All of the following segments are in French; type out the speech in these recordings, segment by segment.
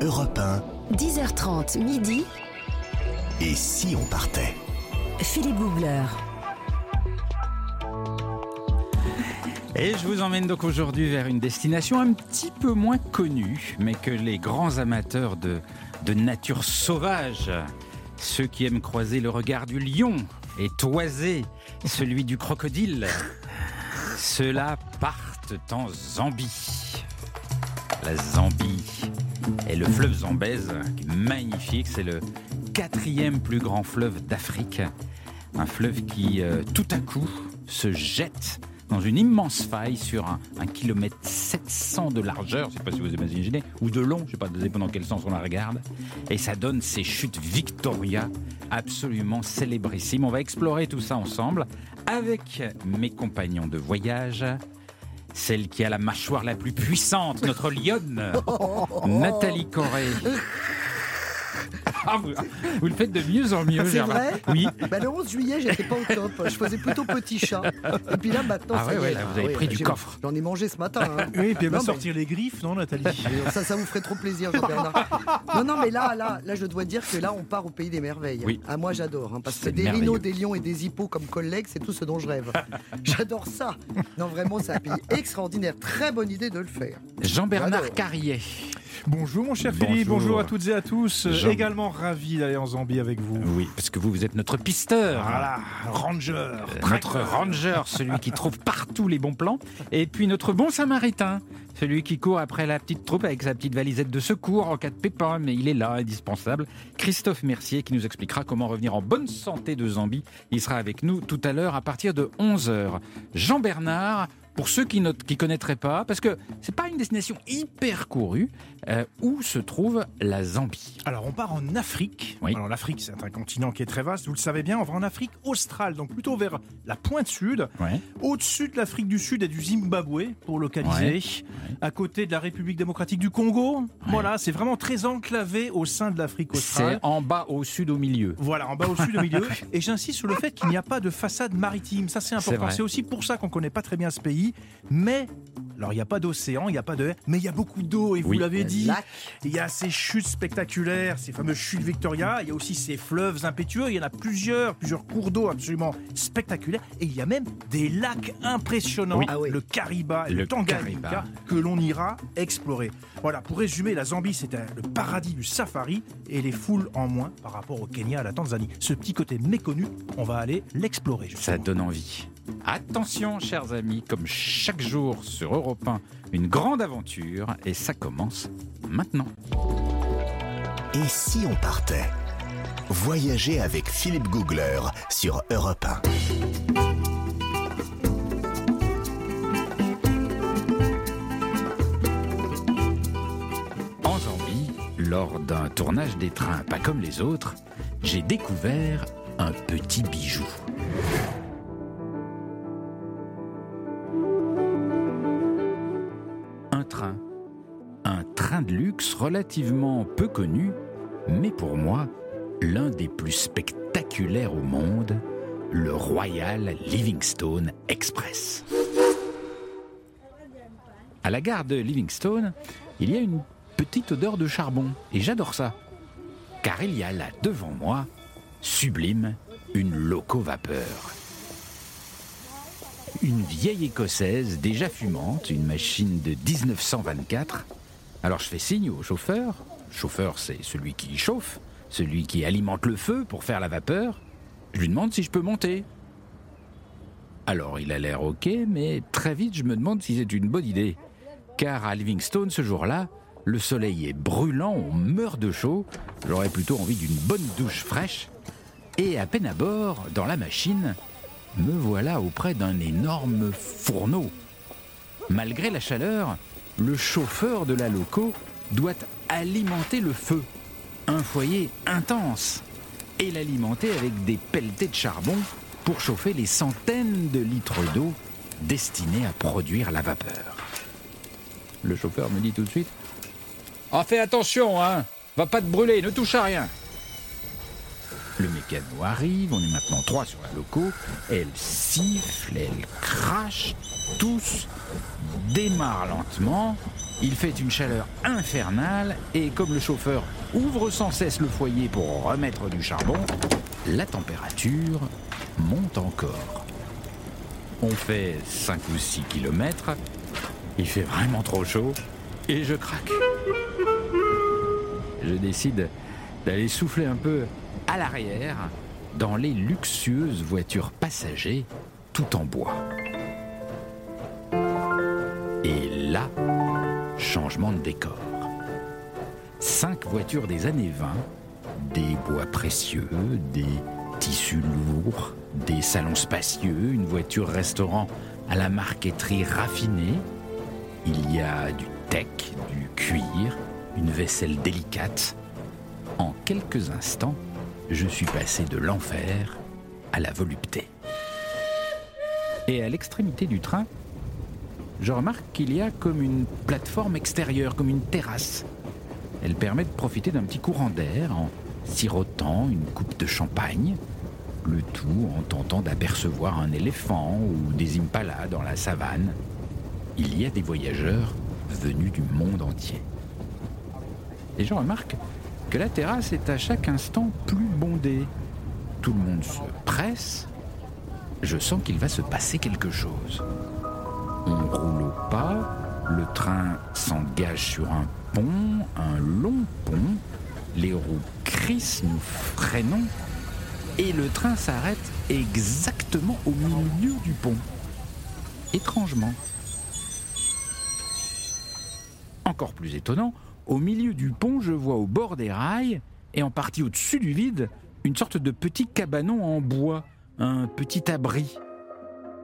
Europe 1. 10h30 midi. Et si on partait? Philippe Googler. Et je vous emmène donc aujourd'hui vers une destination un petit peu moins connue, mais que les grands amateurs de, de nature sauvage, ceux qui aiment croiser le regard du lion et toiser celui du crocodile, ceux-là partent en Zambie. La Zambie et le fleuve Zambèze, magnifique, c'est le quatrième plus grand fleuve d'Afrique. Un fleuve qui, euh, tout à coup, se jette dans une immense faille sur un, un kilomètre 700 de largeur, je ne sais pas si vous imaginez, ou de long, je ne sais pas, dépend dans quel sens on la regarde. Et ça donne ces chutes Victoria absolument célébrissimes. On va explorer tout ça ensemble avec mes compagnons de voyage. Celle qui a la mâchoire la plus puissante, notre lionne, Nathalie Corée. Ah, vous, vous le faites de mieux en mieux, C'est Germain. vrai Oui. Bah, le 11 juillet, j'étais pas au top. Je faisais plutôt petit chat. Et puis là, maintenant, Ah ça ouais, y ouais, est. là, vous avez pris du coffre. J'en ai mangé ce matin. hein. Oui, puis elle va mais- sortir les griffes, non, Nathalie? Et Ça, ça vous ferait trop plaisir, Jean-Bernard. Non, non, mais là, là, là, je dois dire que là, on part au pays des merveilles. Oui. Ah, moi, j'adore. hein, parce que C'est des rhinos, des lions et des hippos comme collègues, c'est tout ce dont je rêve. J'adore ça. Non, vraiment, c'est un pays extraordinaire. Très bonne idée de le faire. Jean-Bernard. Carrier. Bonjour mon cher. Philippe, bonjour à toutes et à tous. Euh, Ravi d'aller en Zambie avec vous. Oui, parce que vous, vous êtes notre pisteur. Voilà, ranger. Notre ranger, celui qui trouve partout les bons plans. Et puis notre bon samaritain, celui qui court après la petite troupe avec sa petite valisette de secours en cas de pépin, mais il est là, indispensable. Christophe Mercier qui nous expliquera comment revenir en bonne santé de Zambie. Il sera avec nous tout à l'heure à partir de 11h. Jean Bernard, pour ceux qui ne qui connaîtraient pas, parce que c'est pas une destination hyper courue, euh, où se trouve la Zambie? Alors on part en Afrique. Oui. Alors l'Afrique c'est un continent qui est très vaste, vous le savez bien. On va en Afrique australe, donc plutôt vers la pointe sud. Ouais. Au-dessus de l'Afrique du Sud et du Zimbabwe, pour localiser. Ouais, À côté de la République démocratique du Congo. Voilà, c'est vraiment très enclavé au sein de l'Afrique C'est australe. en bas, au sud, au milieu. Voilà, en bas au sud au milieu. Et j'insiste sur le fait qu'il n'y a pas de façade maritime. Ça, c'est C'est important. C'est aussi pour ça qu'on ne connaît pas très bien ce pays. Mais, alors, il n'y a pas d'océan, il n'y a pas de. Mais il y a beaucoup d'eau, et vous Oui. l'avez dit. Il y a ces chutes spectaculaires, ces fameuses chutes Victoria. Il y a aussi ces fleuves impétueux. Il y en a plusieurs, plusieurs cours d'eau absolument spectaculaires. Et il y a même des lacs impressionnants. Oui. Ah oui. Le Kariba et le, Le Tanganyika que l'on ira explorer. Voilà, pour résumer, la Zambie, c'est un- le paradis du safari et les foules en moins par rapport au Kenya, à la Tanzanie. Ce petit côté méconnu, on va aller l'explorer. Ça donne envie. Attention, chers amis, comme chaque jour sur Europe 1, une grande aventure, et ça commence maintenant. Et si on partait? Voyager avec Philippe Googler sur Europe 1. Lors d'un tournage des trains pas comme les autres, j'ai découvert un petit bijou. Un train. Un train de luxe relativement peu connu, mais pour moi, l'un des plus spectaculaires au monde, le Royal Livingstone Express. À la gare de Livingstone, il y a une petite odeur de charbon, et j'adore ça. Car il y a là devant moi, sublime, une loco-vapeur. Une vieille écossaise déjà fumante, une machine de 1924. Alors je fais signe au chauffeur. Chauffeur, c'est celui qui chauffe, celui qui alimente le feu pour faire la vapeur. Je lui demande si je peux monter. Alors il a l'air ok, mais très vite je me demande si c'est une bonne idée. Car à Livingstone ce jour-là, le soleil est brûlant, on meurt de chaud. J'aurais plutôt envie d'une bonne douche fraîche. Et à peine à bord, dans la machine, me voilà auprès d'un énorme fourneau. Malgré la chaleur, le chauffeur de la loco doit alimenter le feu. Un foyer intense. Et l'alimenter avec des pelletés de charbon pour chauffer les centaines de litres d'eau destinés à produire la vapeur. Le chauffeur me dit tout de suite Ah, fais attention, hein Va pas te brûler, ne touche à rien Le mécano arrive, on est maintenant trois sur la loco. Elle siffle, elle crache, tous démarre lentement, il fait une chaleur infernale et comme le chauffeur ouvre sans cesse le foyer pour remettre du charbon, la température monte encore. On fait 5 ou 6 kilomètres, il fait vraiment trop chaud et je craque. Je décide d'aller souffler un peu à l'arrière dans les luxueuses voitures passagers tout en bois. Et là, changement de décor. Cinq voitures des années 20, des bois précieux, des tissus lourds, des salons spacieux, une voiture restaurant à la marqueterie raffinée. Il y a du tech, du cuir, une vaisselle délicate. En quelques instants, je suis passé de l'enfer à la volupté. Et à l'extrémité du train, je remarque qu'il y a comme une plateforme extérieure, comme une terrasse. Elle permet de profiter d'un petit courant d'air en sirotant une coupe de champagne, le tout en tentant d'apercevoir un éléphant ou des impalas dans la savane. Il y a des voyageurs venus du monde entier. Et je remarque que la terrasse est à chaque instant plus bondée. Tout le monde se presse. Je sens qu'il va se passer quelque chose. On roule au pas, le train s'engage sur un pont, un long pont, les roues crissent, nous freinons, et le train s'arrête exactement au milieu du pont. Étrangement. Encore plus étonnant, au milieu du pont, je vois au bord des rails, et en partie au-dessus du vide, une sorte de petit cabanon en bois, un petit abri.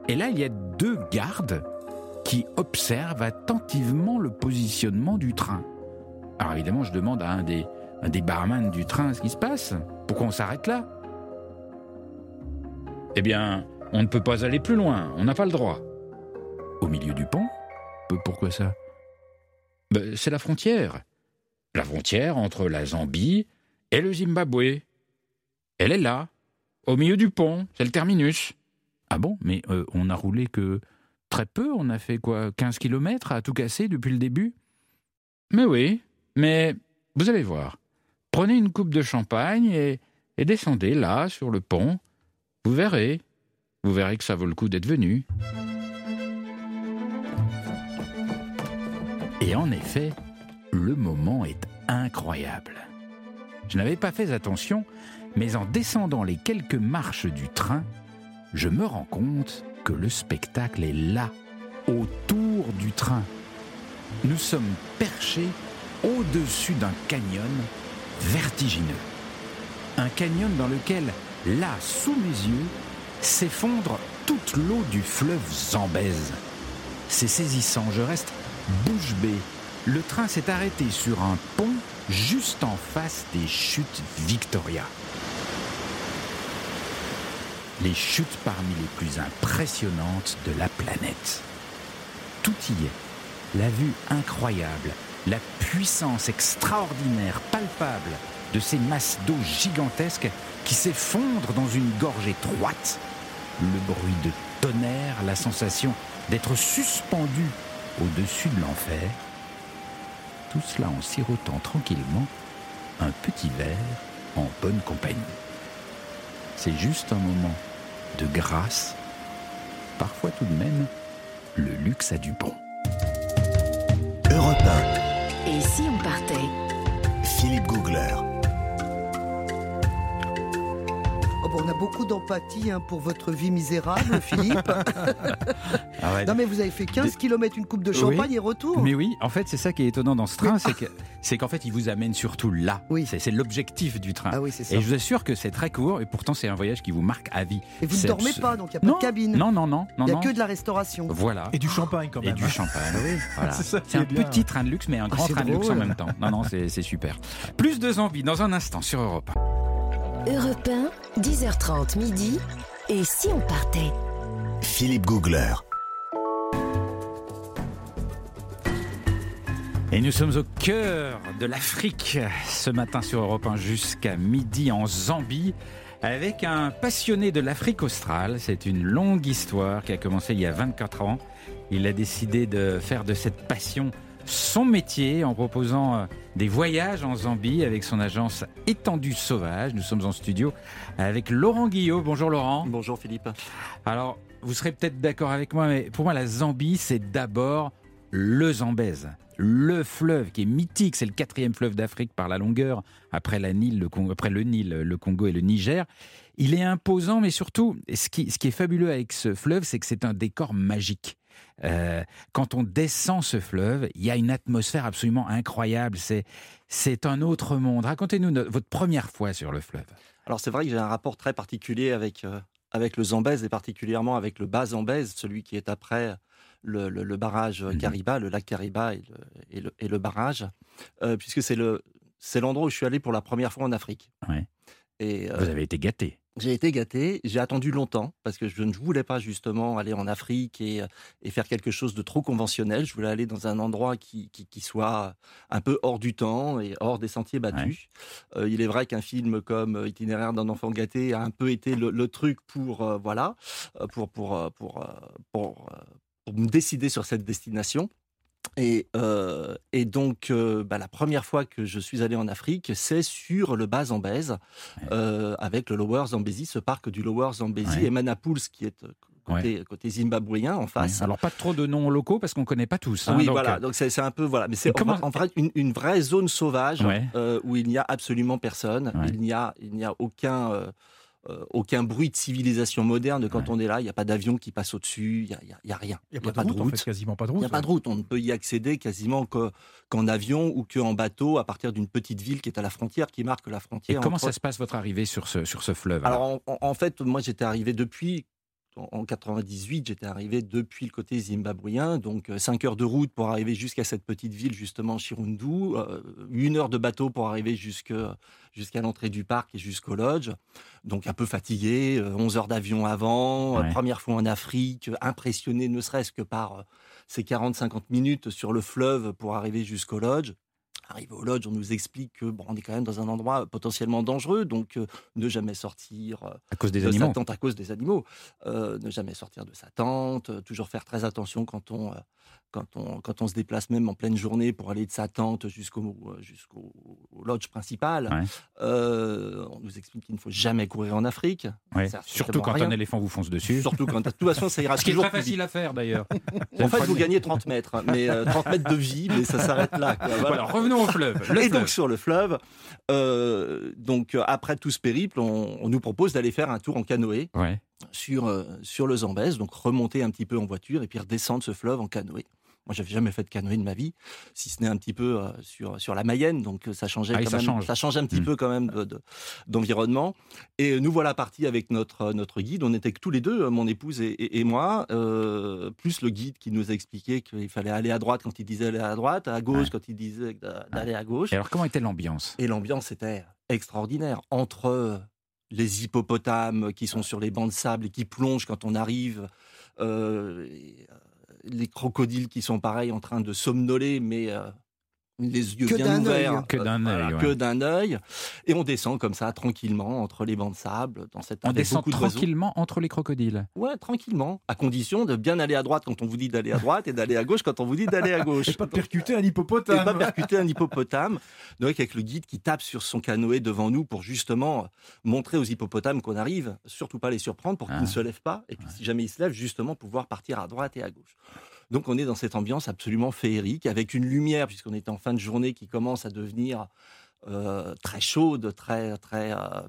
Et là, il y a deux gardes qui observent attentivement le positionnement du train. Alors évidemment, je demande à un des, un du train ce qui se passe. Pourquoi on s'arrête là? Eh bien, on ne peut pas aller plus loin, on n'a pas le droit. Au milieu du pont? Pourquoi ça? Ben, C'est la frontière. La frontière entre la Zambie et le Zimbabwe. Elle est là, au milieu du pont, c'est le terminus. Ah bon Mais euh, on a roulé que très peu, on a fait quoi 15 kilomètres à tout casser depuis le début? Mais oui, mais vous allez voir. Prenez une coupe de champagne et descendez là, sur le pont. Vous verrez. Vous verrez que ça vaut le coup d'être venu. Et en effet, le moment est incroyable. Je n'avais pas fait attention, mais en descendant les quelques marches du train, je me rends compte que le spectacle est là, autour du train. Nous sommes perchés au-dessus d'un canyon vertigineux. Un canyon dans lequel, là, sous mes yeux, s'effondre toute l'eau du fleuve Zambèze. C'est saisissant, je reste bouche bée. Le train s'est arrêté sur un pont juste en face des chutes Victoria. Les chutes parmi les plus impressionnantes de la planète. Tout y est. La vue incroyable, la puissance extraordinaire, palpable de ces masses d'eau gigantesques qui s'effondrent dans une gorge étroite, le bruit de tonnerre, la sensation d'être suspendu au-dessus de l'enfer, tout cela en sirotant tranquillement un petit verre en bonne compagnie. C'est juste un moment de grâce, parfois tout de même, le luxe a du bon. Europe Et si on partait? 1, Philippe Googler. On a beaucoup d'empathie hein, pour votre vie misérable, Philippe. Ah non, mais vous avez fait 15 km, une coupe de champagne et retour. Mais oui, en fait, c'est ça qui est étonnant dans ce train, c'est que c'est qu'en fait, il vous amène surtout là. Oui. C'est l'objectif du train. Ah oui, c'est ça. Et je vous assure que c'est très court, et pourtant, c'est un voyage qui vous marque à vie. Et vous ne dormez pas, donc il n'y a pas Non, de cabine. Non, non, non, Il n'y a non. que de la restauration. Voilà. Et du champagne quand Et même. du champagne, oui. Voilà. C'est un bien. petit train de luxe, mais un grand c'est train de luxe en même temps. Non, non, c'est c'est super. Plus de zombies dans un instant sur Europe. 1. Europe 1, 10h30 midi. Et si on partait? Philippe Googler. Et nous sommes au cœur de l'Afrique ce matin sur Europe 1 jusqu'à midi en Zambie avec un passionné de l'Afrique australe. C'est une longue histoire qui a commencé il y a 24 ans Il a décidé de faire de cette passion son métier en proposant euh, des voyages en Zambie avec son agence Étendue Sauvage. Nous sommes en studio avec Laurent Guillot. Bonjour Laurent. Bonjour Philippe. Alors, vous serez peut-être d'accord avec moi, mais pour moi, la Zambie, c'est d'abord le Zambèze. Le fleuve qui est mythique, c'est le quatrième fleuve d'Afrique par la longueur, après, la Nil, le Congo, après le Nil, le Congo et le Niger. Il est imposant, mais surtout, ce qui, ce qui est fabuleux avec ce fleuve, c'est que c'est un décor magique. Euh, quand on descend ce fleuve, il y a une atmosphère absolument incroyable. C'est, c'est un autre monde. Racontez-nous no- votre première fois sur le fleuve. Alors c'est vrai que j'ai un rapport très particulier avec, euh, avec le Zambèze et particulièrement avec le bas Zambèze, celui qui est après le, le- le barrage. Kariba, le lac Kariba et le, et le, et le barrage, euh, puisque c'est, le, c'est l'endroit où je suis allé pour la première fois en Afrique. Ouais. Et Vous avez été gâté. J'ai été gâté, j'ai attendu longtemps parce que je ne voulais pas justement aller en Afrique et, euh, et faire quelque chose de trop conventionnel. Je voulais aller dans un endroit qui, qui, qui soit un peu hors du temps et hors des sentiers battus. Euh, il est vrai qu'un film comme euh, Itinéraire d'un enfant gâté a un peu été le, le truc pour euh, voilà pour pour pour pour, pour me décider sur cette destination. Et, euh, et donc, euh, bah, la première fois que je suis allé en Afrique, c'est sur le bas Zambèze, euh, avec le Lower Zambezi, ce parc du Lower Zambezi, Ouais. et Manapouls, qui est côté, côté zimbabwéen en face. Alors, pas trop de noms locaux parce qu'on ne connaît pas tous. hein, oui, donc, voilà. Donc c'est un peu voilà, mais c'est comment- en, en vrai une, une vraie zone sauvage Ouais. où il n'y a absolument personne. Ouais. Il n'y a il n'y a aucun aucun bruit de civilisation moderne quand Ouais. on est là. Il n'y a pas d'avion qui passe au-dessus. Il n'y a, rien. Il n'y a, pas de route, en fait, quasiment pas de route. Il n'y a pas de route. On ne peut y accéder quasiment que- qu'en avion ou qu'en bateau à partir d'une petite ville qui est à la frontière, qui marque la Et frontière. comment entre- ça se passe votre arrivée sur ce, sur ce fleuve alors en fait, moi j'étais arrivé depuis en- en 98, j'étais arrivé depuis le côté zimbabwéen, donc 5 heures de route pour arriver jusqu'à cette petite ville justement Chirundu, euh, une heure de bateau pour arriver jusqu'à l'entrée du parc et jusqu'au lodge, donc un peu fatigué, euh, 11 heures d'avion avant, euh, Ouais. première fois en Afrique, euh, impressionné ne serait-ce que par euh, ces 40-50 minutes sur le fleuve pour arriver jusqu'au lodge. Arrivé au lodge, on nous explique que bon, on est quand même dans un endroit potentiellement dangereux, donc euh, ne jamais sortir euh, À cause des de animaux. sa tente à cause des animaux, Euh, ne jamais sortir de sa tente, euh, toujours faire très attention quand on, euh, quand on, quand on se déplace même en pleine journée pour aller de sa tente jusqu'au jusqu'au au lodge principal. Ouais. Euh, on nous explique qu'il ne faut jamais courir en Afrique. Ouais. Surtout quand un éléphant vous fonce dessus. Surtout quand, de toute façon, ça ira Ce qui est toujours très facile à faire d'ailleurs. En fait, vous gagnez 30 mètres, mais euh, 30 mètres de vie, mais ça s'arrête là. quoi. Voilà. Voilà, revenons au fleuve. Le et fleuve. donc sur le fleuve, euh, donc euh, après tout ce périple, on, on nous propose d'aller faire un tour en canoë Ouais. Sur euh, sur le Zambèze, donc remonter un petit peu en voiture et puis redescendre ce fleuve en canoë. Moi, j'avais jamais fait de canoë de ma vie, si ce n'est un petit peu euh, sur sur la Mayenne, donc euh, ça changeait Ah quand ça même, change. ça change un petit Mm. peu quand même de- de- d'environnement. Et nous voilà partis avec notre notre guide. On était que tous les deux, mon épouse et, et- et moi, euh, plus le guide qui nous a expliqué qu'il fallait aller à droite quand il disait aller à droite, à gauche Ouais. quand il disait d'a- d'aller à gauche. Et alors, comment était l'ambiance? Et l'ambiance était extraordinaire. Entre les hippopotames qui sont sur les bancs de sable et qui plongent quand on arrive, euh, euh, les crocodiles qui sont pareils en train de somnoler, mais euh, les yeux Que bien d'un ouverts. œil. Que d'un voilà, œil, ouais. Que d'un œil. Et on descend comme ça, tranquillement, entre les bancs de sable, dans cette On descend beaucoup tranquillement entre les crocodiles. Ouais, tranquillement. À condition de bien aller à droite quand on vous dit d'aller à droite et d'aller à gauche quand on vous dit d'aller à gauche. Et pas percuter un Et hippopotame. pas percuter un hippopotame. Donc avec le guide qui tape sur son canoë devant nous pour justement montrer aux hippopotames qu'on arrive, surtout pas les surprendre pour qu'ils Ah. ne se lèvent pas. Et puis si jamais ils se lèvent, justement pouvoir partir à droite et à gauche. Donc on est dans cette ambiance absolument féerique avec une lumière puisqu'on est en fin de journée qui commence à devenir euh, très chaude, très très euh,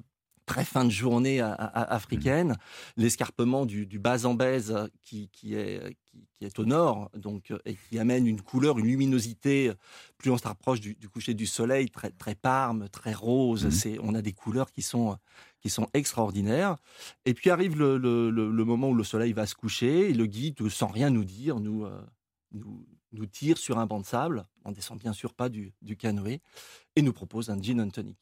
très fin de journée a- a- africaine. L'escarpement du, du bas Zambèze euh, qui, qui est qui, qui est au nord, donc euh, et qui amène une couleur, une luminosité. Plus on se rapproche du, du coucher du soleil, très très parme, très rose. C'est on a des couleurs qui sont sont extraordinaires. Et puis arrive le, moment où le soleil va se coucher et le guide, sans rien nous dire, nous, euh, nous, nous tire sur un banc de sable. On descend bien sûr pas du, du canoë et nous propose un gin and tonic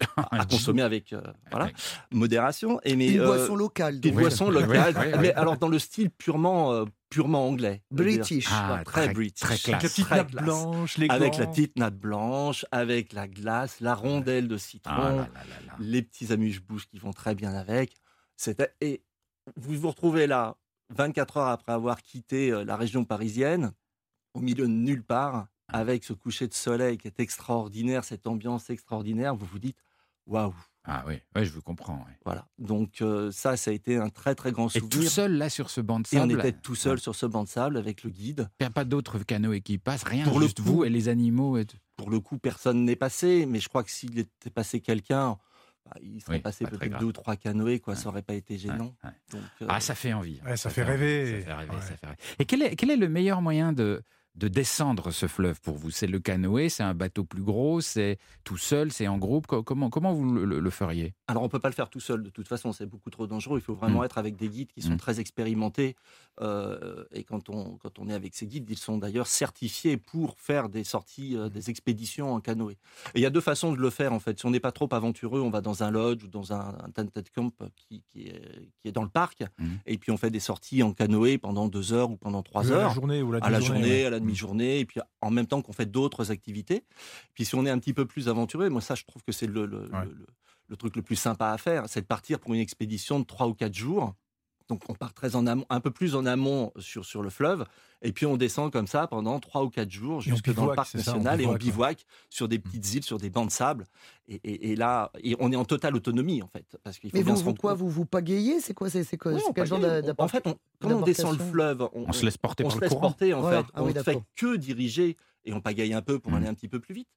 à, consommer avec euh, voilà, modération. Et mais, Une euh, boisson locale. Oui, oui, oui. mais alors dans le style purement, euh, purement anglais. British. Ah, très, très- british. très classe. Avec la petite Très nappe blanche, les Avec la petite natte blanche, avec la glace, la rondelle de citron, Ah là là là là. les petits amuse-bouches qui vont très bien avec. Et vous vous retrouvez là, 24 heures après avoir quitté la région parisienne, au milieu de nulle part, avec ce coucher de soleil qui est extraordinaire, cette ambiance extraordinaire, vous vous dites waouh. Ah oui, ouais, je vous comprends. ouais. Voilà. Donc euh, ça, ça a été un très très grand Et souvenir. tout seul là sur ce banc de Et on sable. était tout seul sur ce banc de sable avec le guide. Il n'y a pas d'autres canoës qui passent, rien, Pour le juste coup- vous et les animaux. Et. Pour le coup, personne n'est passé, mais je crois que s'il était passé quelqu'un, bah, il serait Oui, passé pas peut-être deux ou trois canoës, quoi. Ça aurait pas été gênant. Ouais, ouais. Donc, euh, Ah, ça fait envie. Ouais, ça fait rêver. Ça fait rêver, Ouais. ça fait rêver. Et quel est, quel est le meilleur moyen de, de descendre ce fleuve pour vous C'est le canoë, c'est un bateau plus gros, c'est tout seul, c'est en groupe Co- Comment, comment vous le, le- le feriez? Alors, on peut pas le faire tout seul. De toute façon, c'est beaucoup trop dangereux. Il faut vraiment Mm. être avec des guides qui sont Mm. très expérimentés. euh, et quand on, quand on est avec ces guides, ils sont d'ailleurs certifiés pour faire des sorties, euh, des expéditions en canoë. Et il y a deux façons de le faire, en fait. Si on n'est pas trop aventureux, on va dans un lodge ou dans un, un tented camp qui, qui est, qui est dans le parc. Mm. Et puis, on fait des sorties en canoë pendant deux heures ou pendant trois À heures. la journée ou la à la journée, ouais. à la demi-journée, et puis en même temps qu'on fait d'autres activités. Puis si on est un petit peu plus aventureux, moi ça je trouve que c'est le, le- Ouais. le- le- le truc le plus sympa à faire, c'est de partir pour une expédition de trois ou quatre jours. Donc on part très en amont, un peu plus en amont sur, sur le fleuve, et puis on descend comme ça pendant trois ou quatre jours jusque dans le parc c'est ça, on national et on bivouac, ouais. sur des petites îles, sur des bancs de sable. Et, et- et là, et on est en totale autonomie en fait, parce qu'il faut Mais bien vous, se vous quoi compte- vous vous pagayez? C'est quoi C'est quoi Oui, quel genre En fait, on, quand on descend le fleuve, on, On se laisse porter on par se le laisse courant. porter en Ouais, fait. ah on oui, ne fait que diriger et on pagaille un peu pour Mm. aller un petit peu plus vite.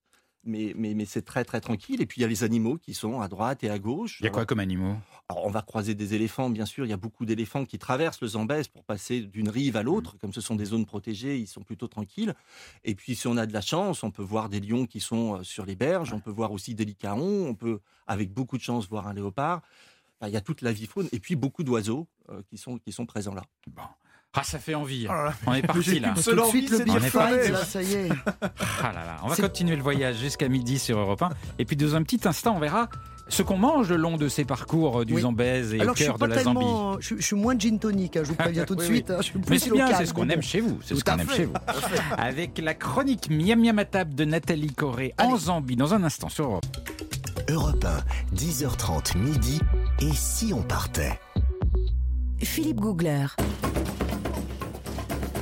Mais, mais, mais c'est très très tranquille. Et puis il y a les animaux qui sont à droite et à gauche. Il y a quoi comme animaux? Alors, on va croiser des éléphants, bien sûr. Il y a beaucoup d'éléphants qui traversent le Zambèze pour passer d'une rive à l'autre. Comme ce sont des zones protégées, ils sont plutôt tranquilles. Et puis, si on a de la chance, on peut voir des lions qui sont euh, sur les berges. On peut voir aussi des licaons. On peut, avec beaucoup de chance, voir un léopard. Enfin, il y a toute la vie faune. Et puis, beaucoup d'oiseaux euh, qui, sont, qui sont présents là. Bon. Ah, ça fait envie. Oh. On est parti là. Tout de suite le aller. là, ça y est. Ah là là. On va continuer le voyage jusqu'à midi sur Europe 1. Et puis dans un petit instant, on verra ce qu'on mange le long de ces parcours euh, du Oui. Zambèze et Alors, au je suis cœur de la Zambie. Je, je suis moins gin tonic, hein, je vous préviens tout de Oui, suite. oui. hein, je suis Mais c'est bien, c'est ce qu'on aime chez vous. C'est ce qu'on aime chez vous. Avec la chronique Miam Miam à table de Nathalie Corré en Allez. Zambie dans un instant sur Europe. Europe 1, 10h30 midi. Et si on partait? Philippe Googler.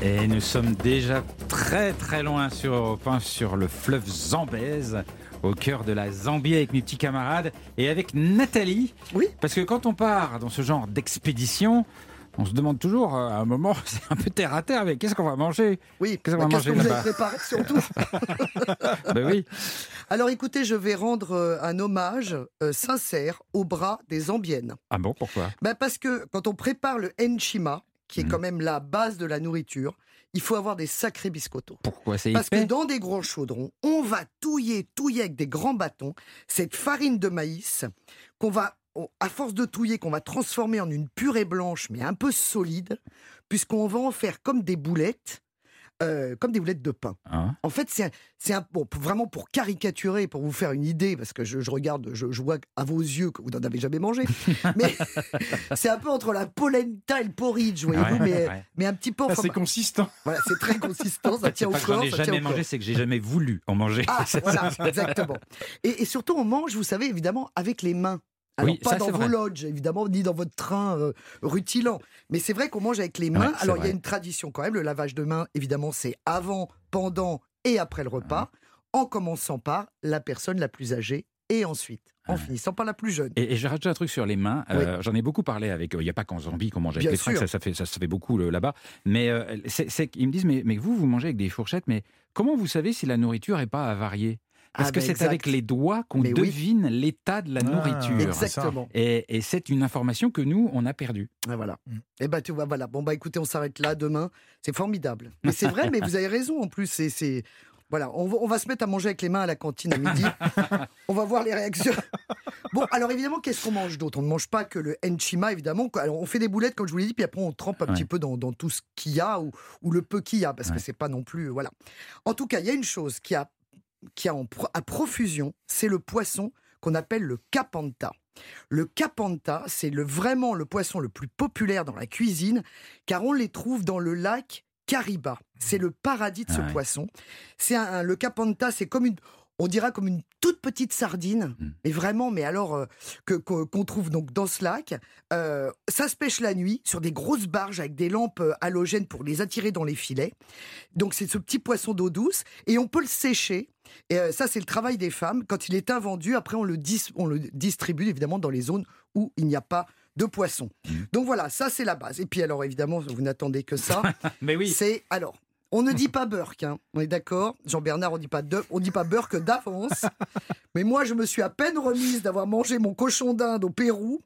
Et nous sommes déjà très très loin sur Europe 1, sur le fleuve Zambèze, au cœur de la Zambie avec mes petits camarades et avec Nathalie. Oui. Parce que quand on part dans ce genre d'expédition, on se demande toujours, euh, à un moment, c'est un peu terre à terre, mais qu'est-ce qu'on va manger? Oui, Qu'est-ce qu'on bah, va manger vous là-bas? préparé surtout? Ben oui. Alors écoutez, je vais rendre euh, un hommage euh, sincère au bras des Zambiennes. Ah bon, pourquoi? Ben parce que quand on prépare le enchima, qui est Mhm. quand même la base de la nourriture, il faut avoir des sacrés biscottos. Pourquoi c'est Parce que dans des gros chaudrons, on va touiller, touiller avec des grands bâtons cette farine de maïs qu'on va, à force de touiller, qu'on va transformer en une purée blanche, mais un peu solide, puisqu'on va en faire comme des boulettes, euh, comme des boulettes de pain. Hein En fait, c'est un, c'est un- bon, vraiment pour caricaturer, pour vous faire une idée, parce que je, je regarde, je, je vois à vos yeux que vous n'en avez jamais mangé, mais c'est un peu entre la polenta et le porridge, voyez-vous, Ouais, mais, ouais. mais un petit peu. Enfin, c'est consistant. voilà, c'est très consistant, ça tient au que corps, ai ça tient jamais mangé, c'est que j'ai jamais voulu en manger. Ah, C'est voilà, exactement. Et, et surtout, on mange, vous savez, évidemment, avec les mains. Alors, Oui, pas ça, dans vos vrai. lodges, évidemment, ni dans votre train euh, rutilant. Mais c'est vrai qu'on mange avec les mains. Ouais, Alors, il y a une tradition quand même. Le lavage de mains, évidemment, c'est avant, pendant et après le repas. En commençant par la personne la plus âgée et ensuite en finissant par la plus jeune. Et, et je rajoute un truc sur les mains. Euh, J'en ai beaucoup parlé avec. Il n'y a pas qu'en Zambie qu'on mange avec Bien les fringues, ça, ça, fait, ça se fait beaucoup là-bas. Mais euh, c'est- c'est- ils me disent mais, mais vous, vous mangez avec des fourchettes, mais comment vous savez si la nourriture n'est pas avariée? Parce Ah, que bah, c'est avec les doigts qu'on oui. devine l'état de la Ah, nourriture. exact. Exactement. Et, et c'est une information que nous, on a perdue. Et voilà. Mm. Et bah tu vois, voilà. Bon bah écoutez, on s'arrête là demain. C'est formidable. Mais c'est vrai, mais vous avez raison en plus. C'est, c'est... voilà, on va, on va se mettre à manger avec les mains à la cantine à midi. on va voir les réactions. Bon, alors évidemment, qu'est-ce qu'on mange d'autre? On ne mange pas que le enchima, évidemment. Alors on fait des boulettes, comme je vous l'ai dit, puis après on trempe un Ouais. petit peu dans, dans tout ce qu'il y a ou, ou le peu qu'il y a, parce Ouais. que c'est pas non plus, voilà. En tout cas, il y a une chose qui a, qui a en pro- à profusion, c'est le poisson qu'on appelle le capanta. Le capanta, c'est le, vraiment le poisson le plus populaire dans la cuisine, car on les trouve dans le lac Kariba. C'est le paradis de ce Ah ouais. poisson. C'est le capanta, c'est comme une, on dira comme une toute petites sardines, Mm. mais vraiment, mais alors euh, que qu'on trouve donc dans ce lac. Euh, ça se pêche la nuit sur des grosses barges avec des lampes euh, halogènes pour les attirer dans les filets. Donc c'est ce petit poisson d'eau douce et on peut le sécher. Et euh, ça, c'est le travail des femmes. Quand il est invendu, après, on le, dis- on le distribue évidemment dans les zones où il n'y a pas de poisson. Donc voilà, ça, c'est la base. Et puis alors, évidemment, vous n'attendez que ça. Mais oui. C'est alors. On ne dit pas Burke, hein. on est d'accord. Jean-Bernard, on dit pas de, on dit pas Burke d'avance. Mais moi, je me suis à peine remise d'avoir mangé mon cochon d'Inde au Pérou.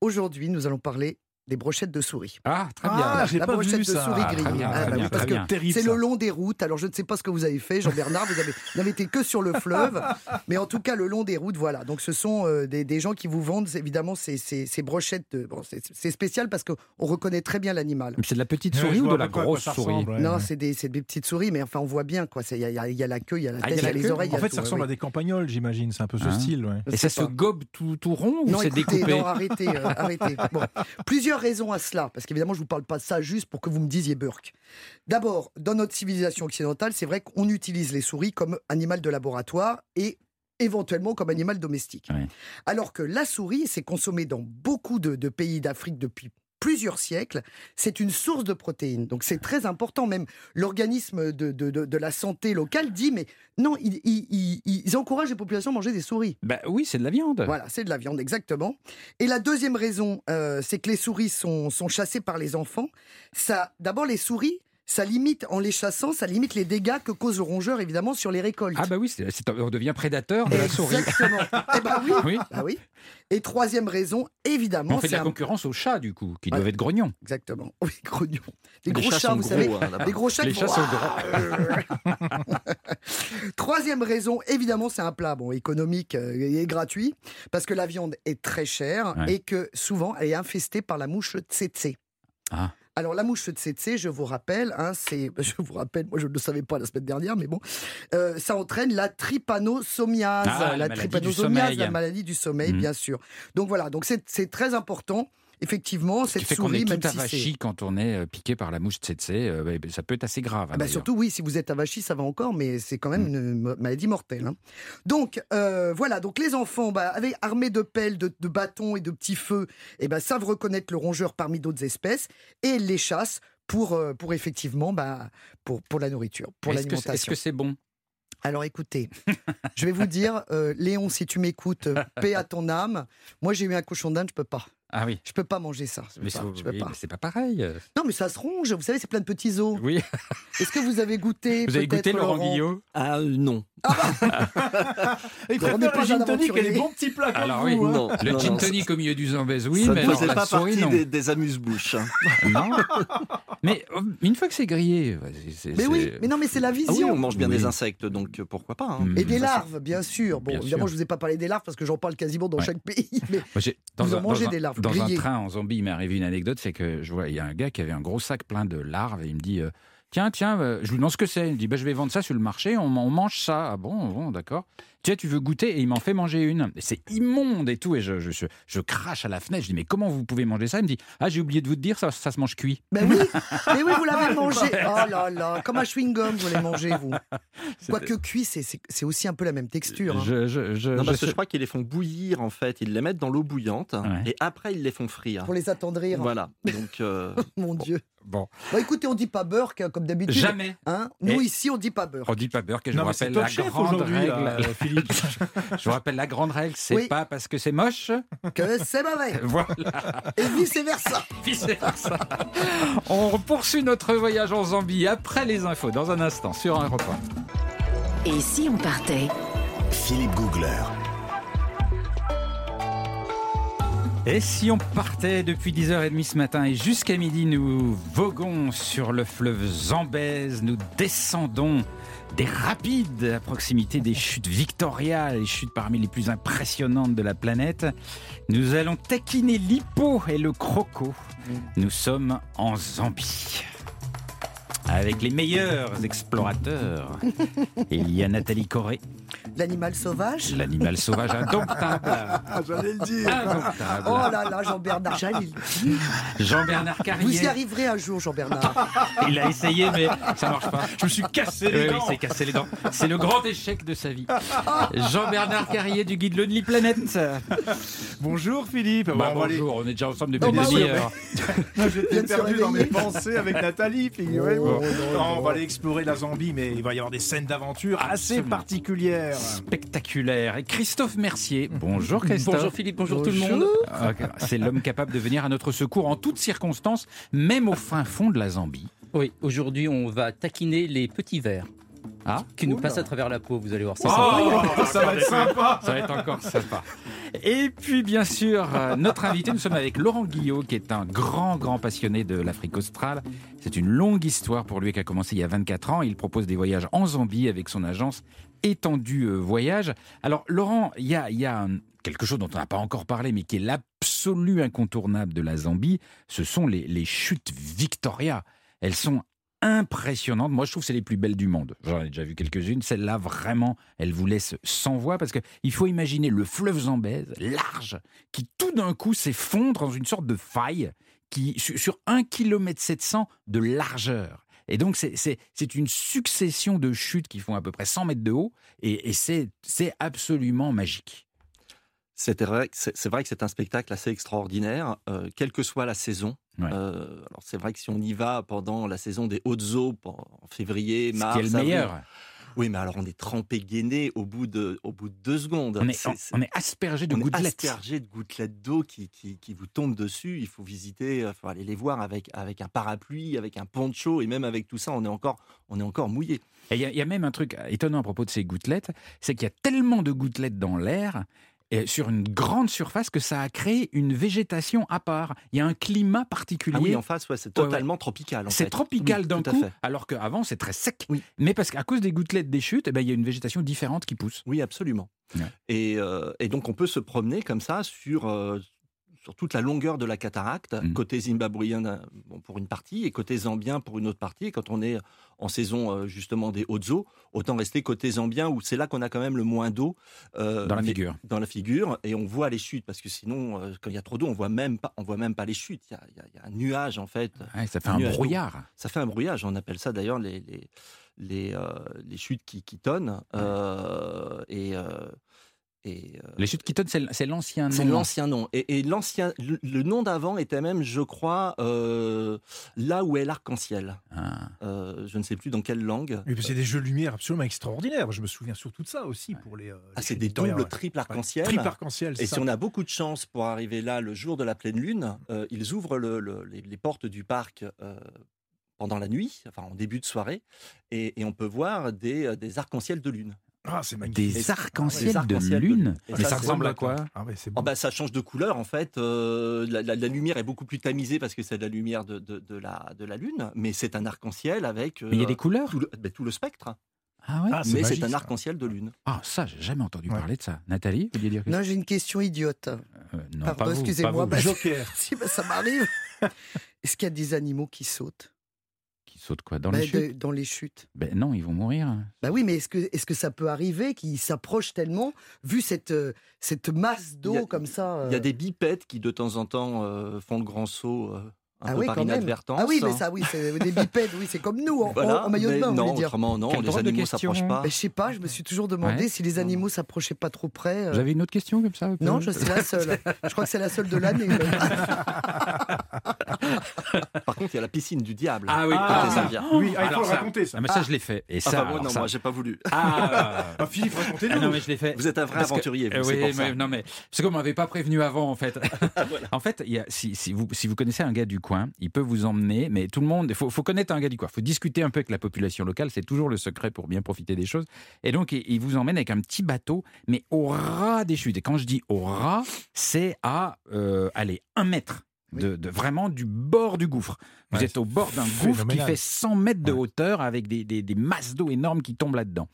Aujourd'hui, nous allons parler des brochettes de souris. Ah, très bien. Ah, j'ai la pas brochette vu de ça. souris Ah, très grillée. bien, Ah, bah bien, parce que. Terrible, c'est le long des routes. Alors, je ne sais pas ce que vous avez fait, Jean-Bernard. Vous avez- n'avez été que sur le fleuve. Mais en tout cas, le long des routes, voilà. Donc, ce sont euh, des, des gens qui vous vendent, évidemment, ces, ces, ces brochettes. De... Bon, c'est- spécial parce qu'on reconnaît très bien l'animal. C'est de la petite souris ou de la grosse souris ouais. Non, c'est des, petites souris, mais enfin, on voit bien, quoi. C'est- Il y a, y y la queue, il y a la Ah, tête, il y il y a a la les oreilles. En fait, ça ressemble à des campagnols, j'imagine. C'est un peu ce Hein style. Et ça se gobe tout, tout rond ou Non, c'est découpé non, arrêtez, euh, arrêtez. Bon, plusieurs raisons à cela, parce qu'évidemment, je vous parle pas de ça juste pour que vous me disiez Burke. D'abord, dans notre civilisation occidentale, c'est vrai qu'on utilise les souris comme animal de laboratoire et éventuellement comme animal domestique. Ouais. Alors que la souris, c'est consommé dans beaucoup de, de pays d'Afrique depuis plusieurs siècles, c'est une source de protéines. Donc c'est très important. Même l'organisme de, de- de- de la santé locale dit, mais non, ils, ils- ils- ils encouragent les populations à manger des souris. Bah oui, c'est de la viande. Voilà, c'est de la viande, exactement. Et la deuxième raison, euh, c'est que les souris sont, sont chassées par les enfants. Ça, D'abord, les souris, ça limite, en les chassant, ça limite les dégâts que cause le rongeur, évidemment, sur les récoltes. Ah bah oui, c'est- c'est- on devient prédateur de la souris. Exactement. eh ben oui. Oui. Ah oui. Et troisième raison, évidemment, On fait de c'est la un... concurrence aux chats, du coup, qui Ouais. doivent être grognons. Exactement. Oui, grognons. Des Les gros chats vous gros, savez. hein. Des gros chats Les qui chats font- sont gros. Troisième raison, évidemment, c'est un plat bon, économique euh, et gratuit, parce que la viande est très chère Ouais. et que souvent elle est infestée par la mouche tsetse. Ah. Alors la mouche tsetse, je vous rappelle, hein, c'est, je vous rappelle, moi je ne le savais pas la semaine dernière, mais bon, euh, ça entraîne la trypanosomiase, Ah, la la maladie du trypanosomiase, sommeil. la maladie du sommeil, Mhm. bien sûr. Donc voilà, donc c'est très important. Effectivement, Ce cette qui fait qu'on est si quand on est euh, piqué par la mouche tsetse. euh, bah, ça peut être assez grave. hein, Ah bah surtout, oui, si vous êtes avachi, ça va encore, mais c'est quand même une mo- maladie mortelle. hein. Donc, euh, voilà, donc les enfants, bah, avec, armés de pelles, de, de bâtons et de petits feux, eh ben, savent reconnaître le rongeur parmi d'autres espèces et les chassent pour, euh, pour effectivement, bah, pour, pour la nourriture, pour Est-ce que, est-ce que c'est bon? Alors écoutez, je vais vous dire, euh, Léon, si tu m'écoutes, paix à ton âme. Moi, j'ai eu un cochon d'Inde, je peux pas. Ah oui. Je peux pas manger ça. Mais pas, c'est oui, pas. mais c'est pas pareil. Non, mais ça se ronge. Vous savez, c'est plein de petits os. Oui. Est-ce que vous avez goûté Vous avez goûté Laurent Guillot? Ah euh, non. Il On n'est préfère pas le gin tonic et les bons petits plats comme Alors vous, oui. hein. Non, Le non, gin tonic au milieu du zambèze, oui, ça mais ne alors faisait la pas souris, partie non. des, des amuse-bouches. hein. Non. mais euh, une fois que c'est grillé, c'est- Mais oui, mais non, mais c'est la Ah oui, vision. on mange bien Oui. des insectes, donc euh, pourquoi pas. hein. Mm. Et des larves, bien sûr. Bon, Bien évidemment, sûr. je vous ai pas parlé des larves parce que j'en parle quasiment dans Ouais. chaque pays. Mais Moi, dans Vous en mangez dans des larves Dans grillées. un train en Zambie, il m'est arrivé une anecdote, c'est que je vois, il y a un gars qui avait un gros sac plein de larves et il me dit, euh, tiens, tiens, euh, je lui demande ce que c'est. Il me dit, bah, je vais vendre ça sur le marché, on, on mange ça. Ah bon, bon, d'accord. Tiens, tu veux goûter Et il m'en fait manger une. C'est immonde et tout. Et je, je, je, je crache à la fenêtre. Je dis, mais comment vous pouvez manger ça? Il me dit, ah, j'ai oublié de vous dire, ça, ça se mange cuit. ben oui, mais oui, vous l'avez mangé. Oh là là, comme un chewing-gum, vous l'avez mangé, vous. Quoique cuit, c'est- c'est c'est aussi un peu la même texture. hein. Je, je, je, Non, je parce que sais- je crois qu'ils les font bouillir en fait. Ils les mettent dans l'eau bouillante Ouais. et après ils les font frire. Pour les attendrir. Voilà. Donc euh, Mon Dieu. Bon, Bon, écoutez, on dit pas beurre, comme d'habitude. jamais. Hein? Nous, Et- ici, on dit pas beurre. On dit pas beurre, que je Non, vous rappelle la grande aujourd'hui, règle. là, Philippe. Je vous rappelle la grande règle, c'est Oui. pas parce que c'est moche. Que c'est mauvais. Voilà. Et vice-versa. vice versa. On poursuit notre voyage en Zambie après les infos dans un instant sur un repas. Et si on partait Philippe Googler. Et si on partait depuis 10h30 ce matin et jusqu'à midi, nous voguons sur le fleuve Zambèze, nous descendons des rapides à proximité des chutes Victoria, les chutes parmi les plus impressionnantes de la planète. Nous allons taquiner l'hippo et le croco. Nous sommes en Zambie. Avec les meilleurs explorateurs. Il y a Nathalie Corée, L'animal sauvage l'animal sauvage indomptable. J'allais le dire. Indomptable. Oh là là, Jean-Bernard Jalil. Jean-Bernard Vous y Carrier. arriverez un jour, Jean-Bernard. Il a essayé, mais ça marche pas. Je me suis cassé Oui, les oui, dents. il s'est cassé les dents. C'est le grand échec de sa vie. Jean-Bernard Carrier du guide Lonely Planet. Bonjour Philippe. Bah, Bon, bonjour, on est déjà ensemble depuis une bah oui. demi-heure. J'étais perdu dans mes pensées avec Nathalie. Oh, Non, on va aller explorer la Zambie, mais il va y avoir des scènes d'aventure assez Absolument. particulières. Spectaculaire. Et Christophe Mercier. Bonjour Christophe. Bonjour Philippe, bonjour, tout le monde. C'est l'homme capable de venir à notre secours en toutes circonstances, même au fin fond de la Zambie. Oui, aujourd'hui on va taquiner les petits vers Ah, qui nous Oula. passent à travers la peau, vous allez voir. C'est Oh, sympa. ça va être sympa. ça va être encore sympa. Et puis bien sûr, euh, notre invité, nous sommes avec Laurent Guillot, qui est un grand, grand passionné de l'Afrique australe. C'est une longue histoire pour lui qui a commencé il y a 24 ans. Il propose des voyages en Zambie avec son agence Étendu euh, Voyage. Alors Laurent, il y a, il y a un- quelque chose dont on n'a pas encore parlé, mais qui est l'absolu incontournable de la Zambie. Ce sont les, les chutes Victoria. Elles sont impressionnantes. Moi, je trouve que c'est les plus belles du monde. J'en ai déjà vu quelques-unes. Celle-là, vraiment, elle vous laisse sans voix parce qu'il faut imaginer le fleuve Zambèze, large, qui tout d'un coup s'effondre dans une sorte de faille qui, sur, sur 1 km 700 de largeur. Et donc, c'est- une succession de chutes qui font à peu près 100 mètres de haut et, c'est absolument magique. Vrai, c'est c'est vrai que c'est un spectacle assez extraordinaire, euh, quelle que soit la saison. Ouais. Euh, alors c'est vrai que si on y va pendant la saison des hautes eaux, en février, Ce mars, qui est le avril- meilleur. Oui, mais alors on est trempé gainé au bout de, au bout de deux secondes. On est, on, aspergé de on est gouttelettes. aspergé de gouttelettes d'eau qui, qui, qui vous tombent dessus. Il faut visiter, il faut aller les voir avec, avec un parapluie, avec un poncho, et même avec tout ça, on est encore, on est encore mouillé. Y, il y a même un truc étonnant à propos de ces gouttelettes, c'est qu'il y a tellement de gouttelettes dans l'air, et sur une grande surface, que ça a créé une végétation à part. Il y a un climat particulier. Ah oui, en face, ouais, c'est Ouais, ouais. totalement tropical. c'est tropical Oui, d'un coup, fait. alors qu'avant c'est très sec. Oui. Mais parce qu'à cause des gouttelettes des chutes, eh ben, il y a une végétation différente qui pousse. Oui, absolument. Et, euh, et donc, on peut se promener comme ça sur, euh, sur toute la longueur de la cataracte, Mm. côté zimbabwéen euh, bon, pour une partie et côté zambien pour une autre partie. Et quand on est en saison euh, justement des hautes eaux, autant rester côté zambien où c'est là qu'on a quand même le moins d'eau. euh, Dans la figure. Dans la figure, et on voit les chutes, parce que sinon, euh, quand il y a trop d'eau, on voit même pas, on voit même pas les chutes. Il y a, y y un nuage en fait. Ouais, ça fait Un brouillard. Ça fait un brouillage. On appelle ça d'ailleurs les, les, les, euh, les chutes qui, qui tonnent. Et et, euh, Les chutes qui tonnent, c'est l'ancien nom. c'est l'ancien nom. Et, et l'ancien, le, le nom d'avant était même, je crois, euh, là où est l'arc-en-ciel. Ah. Euh, je ne sais plus dans quelle langue. Que c'est des jeux de lumière absolument extraordinaires. Je me souviens surtout de ça aussi pour les. euh, Ah, c'est des doubles ouais. triple Ouais. arc-en-ciel. Triple arc-en-ciel, Et c'est si ça. on a beaucoup de chance pour arriver là le jour de la pleine lune, euh, ils ouvrent le- le- les, les portes du parc euh, pendant la nuit, enfin en début de soirée, et, et on peut voir des, des arcs-en-ciel de lune. Ah. Des arcs-en-ciel Des de lune. Et Mais ça, ressemble à quoi Ah ouais, c'est Oh beau. bah, ça change de couleur en fait. Euh, la, la- la lumière est beaucoup plus tamisée parce que c'est de la lumière de, de- de la, de la lune, mais c'est un arc-en-ciel avec euh, Mais il y a des couleurs tout, le, ben, tout le spectre. Ah ouais Ah, mais c'est un arc-en-ciel de lune. Ah, ça, j'ai jamais entendu Ouais. parler de ça. Nathalie, vous vouliez dire quelque Non, j'ai une question idiote. Euh, Non, Pardon, pas vous, excusez-moi, bah, Joker. Si, bah, ça m'arrive. Est-ce qu'il y a des animaux qui sautent? Qui saute quoi Dans Bah, les de- chutes? dans les chutes. Ben non, ils vont mourir. Bah oui, mais est-ce que, est que ça peut arriver qu'ils s'approchent tellement, vu cette, euh, cette masse d'eau comme ça Il y a euh, des bipèdes qui de temps en temps euh, font le grand saut euh, un ah peu oui, par quand même. inadvertance. Ah oui, mais ça, oui, c'est des bipèdes, oui, c'est comme nous, en, Voilà, en maillot de bain, on non, voulait dire. autrement non, Quelle les animaux question. s'approchent pas. Bah, je sais pas, je me suis toujours demandé Ouais. si les animaux s'approchaient pas trop près. euh. Vous avez une autre question comme ça Non, je suis la seule. Je crois que c'est la seule de l'année. Par contre, il y a la piscine du diable. Ah oui, Ah, côté ça. zambien. oui, ah, il faut Alors le raconter ça. Ah, mais ça, je l'ai fait. Et Ah, ça, bah, non, ça- moi, j'ai pas voulu. Ah, Ah, Philippe, racontez-nous. Ah non, mais je l'ai fait. Vous êtes un vrai Parce que- aventurier, vous, Euh, oui, non, mais parce qu'on m'avait pas prévenu avant, en fait. En fait, il y a, si, si vous, si vous connaissez un gars du coin, il peut vous emmener, mais tout le monde, il faut, faut connaître un gars du coin. Il faut discuter un peu avec la population locale, c'est toujours le secret pour bien profiter des choses. Et donc, il, il vous emmène avec un petit bateau, mais au ras des chutes. Et quand je dis au ras, c'est à, euh, allez, un mètre. De, de- vraiment du bord du gouffre. Vous Ouais, êtes au bord d'un gouffre qui fait 100 mètres de Ouais. hauteur avec des, des- des masses d'eau énormes qui tombent là-dedans.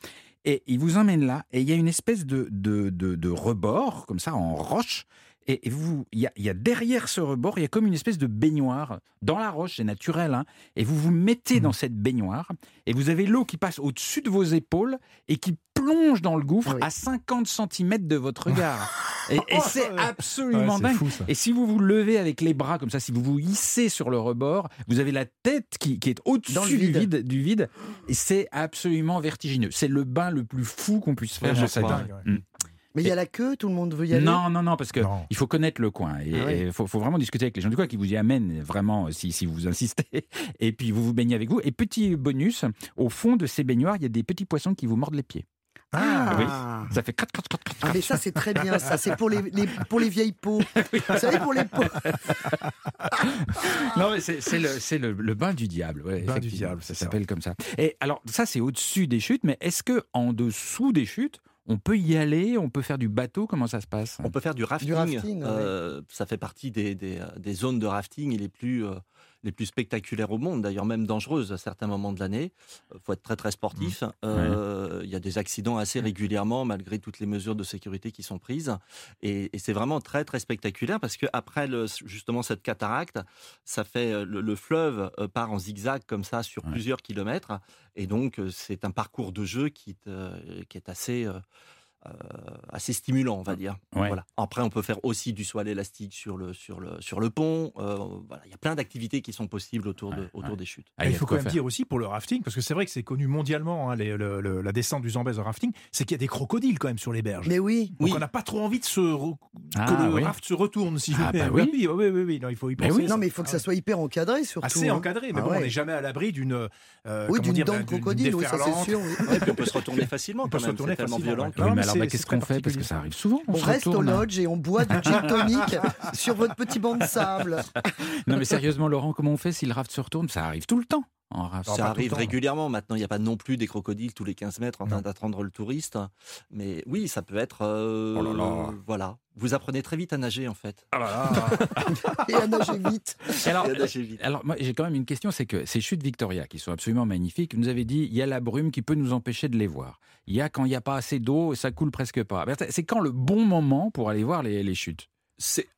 Et il vous emmène là, et il y a une espèce de, de, de, de rebord, comme ça, en roche. Et, et vous, il y a, il y a derrière ce rebord, il y a comme une espèce de baignoire dans la roche, c'est naturel. hein, et vous vous mettez Mmh. dans cette baignoire et vous avez l'eau qui passe au-dessus de vos épaules et qui plonge dans le gouffre Oui. à 50 cm de votre regard. et et c'est absolument Ouais, dingue. fou. Et si vous vous levez avec les bras comme ça, si vous vous hissez sur le rebord, vous avez la tête qui, qui est au-dessus du vide. du vide, et c'est absolument vertigineux. C'est le bain le plus fou qu'on puisse faire Ouais, je sa crois. vie. Dingue, ouais. Mm. Mais il y a la queue, tout le monde veut y aller. Non, non, non, parce que Non. il faut connaître le coin. Et il Ah ouais. faut, faut vraiment discuter avec les gens du coin qui vous y amènent vraiment euh, si, si vous insistez. Et puis vous vous baignez avec vous. Et petit bonus, au fond de ces baignoires, il y a des petits poissons qui vous mordent les pieds. Ah, Ça fait crac, crac, crac, crac. Ah, mais ça, c'est très bien, ça. C'est pour les, les- pour les vieilles peaux. Vous savez, pour les peaux. Non, mais c'est le, c'est le, le bain du diable. ouais, Bain du diable, ça. s'appelle comme ça. Et alors, ça, c'est au-dessus des chutes, mais est-ce que en dessous des chutes, on peut y aller On peut faire du bateau Comment ça se passe? On peut faire du rafting. rafting, ouais. euh, Ça fait partie des, des, euh, des zones de rafting les plus, euh, les plus spectaculaires au monde, d'ailleurs même dangereuses à certains moments de l'année. Il faut être très très sportif. Euh, Il y a des accidents assez régulièrement malgré toutes les mesures de sécurité qui sont prises. Et, et c'est vraiment très très spectaculaire parce que après le, justement cette cataracte, ça fait euh, le, le fleuve euh, part en zigzag comme ça sur Ouais. plusieurs kilomètres. Et donc euh, c'est un parcours de jeu qui, te- qui est assez... euh, euh, assez stimulant, on va dire. Ouais. Voilà. Après, on peut faire aussi du saut à l'élastique sur le, sur le, sur le pont. Euh, voilà. Il y a plein d'activités qui sont possibles autour, de, Ouais, autour ouais. des chutes. Ah, il faut quand même faire. dire aussi pour le rafting, parce que c'est vrai que c'est connu mondialement, hein, les- le- le- la descente du Zambèze au rafting, c'est qu'il y a des crocodiles quand même sur les berges. Mais oui. Donc Oui. on n'a pas trop envie de se re- Ah, que le oui. raft se retourne. Si Ah, je bah oui. oui, oui, oui, oui, non, il faut y Mais penser. oui. Non, mais il faut que ça soit hyper encadré, surtout. assez hein. encadré, mais Ah bon, ouais. on n'est jamais à l'abri d'une euh, Oui, d'une dent de crocodile, oui, ça c'est sûr. oui. Et puis on peut se retourner facilement On peut quand se même. retourner C'est tellement facilement, alors, bah, qu'est-ce qu'on fait? Parce que ça arrive souvent. On reste au lodge et on boit du gin tonic sur votre petit banc de sable. Non, mais sérieusement, Laurent, comment on fait si le raft se retourne? Ça arrive tout le temps en raft. Alors, Ça arrive temps, régulièrement. Maintenant, il n'y a pas non plus des crocodiles tous les 15 mètres en train d'attendre le touriste. Mais oui, ça peut être. euh, Oh là là. Voilà. Vous apprenez très vite à nager, en fait. Et à nager vite. Alors, Et à nager vite. alors moi, j'ai quand même une question, c'est que ces chutes Victoria, qui sont absolument magnifiques, vous nous avez dit, il y a la brume qui peut nous empêcher de les voir. Il y a quand il n'y a pas assez d'eau, ça coule presque pas. C'est quand le bon moment pour aller voir les, les chutes? C'est.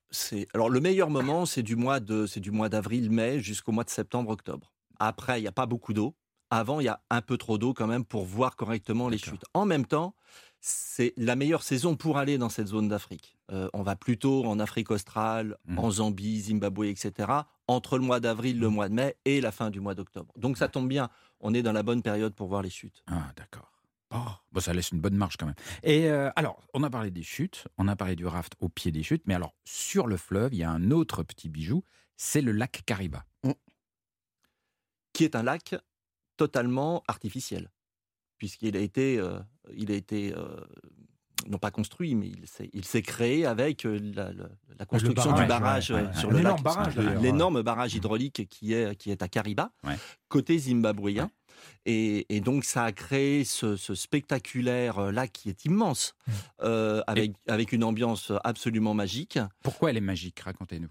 Alors, le meilleur moment, c'est du mois de, c'est du mois d'avril-mai jusqu'au mois de septembre-octobre. Après, il n'y a pas beaucoup d'eau. Avant, il y a un peu trop d'eau quand même pour voir correctement les chutes. En même temps, c'est la meilleure saison pour aller dans cette zone d'Afrique. Euh, on va plutôt en Afrique australe, Mhm. en Zambie, Zimbabwe, etc. Entre le mois d'avril, le mois de mai et la fin du mois d'octobre. Donc ça tombe bien. On est dans la bonne période pour voir les chutes. Ah, d'accord. Oh, bon, ça laisse une bonne marge quand même. Et euh, alors, on a parlé des chutes, on a parlé du raft au pied des chutes, mais alors, sur le fleuve, il y a un autre petit bijou, c'est le lac Kariba. qui est un lac totalement artificiel, puisqu'il a été, euh, il a été euh, non pas construit, mais il s'est, créé avec la, la- la construction barrage, du barrage ouais, ouais, sur ouais. le lac. L'énorme barrage hydraulique qui est, qui est à Kariba, Ouais. côté zimbabwéen. Et, et donc ça a créé ce, ce spectaculaire euh, lac qui est immense, Mmh. euh, avec, avec une ambiance absolument magique. Pourquoi elle est magique Racontez-nous?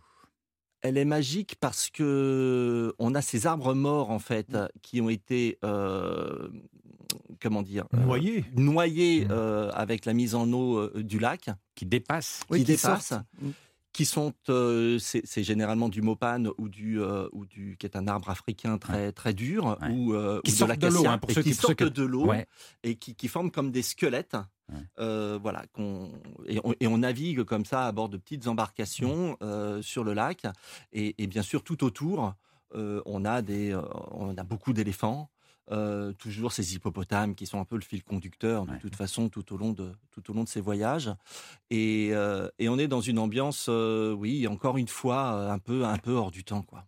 Elle est magique parce que on a ces arbres morts en fait qui ont été euh, comment dire euh, Noyé. noyés Mm. euh, avec la mise en eau euh, du lac, Qui dépasse Oui, qui sortent. Qui sont euh, c'est généralement du mopane ou du euh, ou du qui est un arbre africain très très dur Ouais. ou, euh, Qui ou de sortent de l'eau, hein, pour ceux qui sortent que- de l'eau Ouais. et qui, qui forment comme des squelettes. Voilà, qu'on et, on, et on navigue comme ça à bord de petites embarcations euh, sur le lac. Et, et bien sûr, tout autour, on a des, on a beaucoup d'éléphants. Euh, toujours ces hippopotames qui sont un peu le fil conducteur de Ouais. toute façon tout au long de tout au long de ces voyages et, euh, et on est dans une ambiance euh, oui encore une fois un peu un peu hors du temps quoi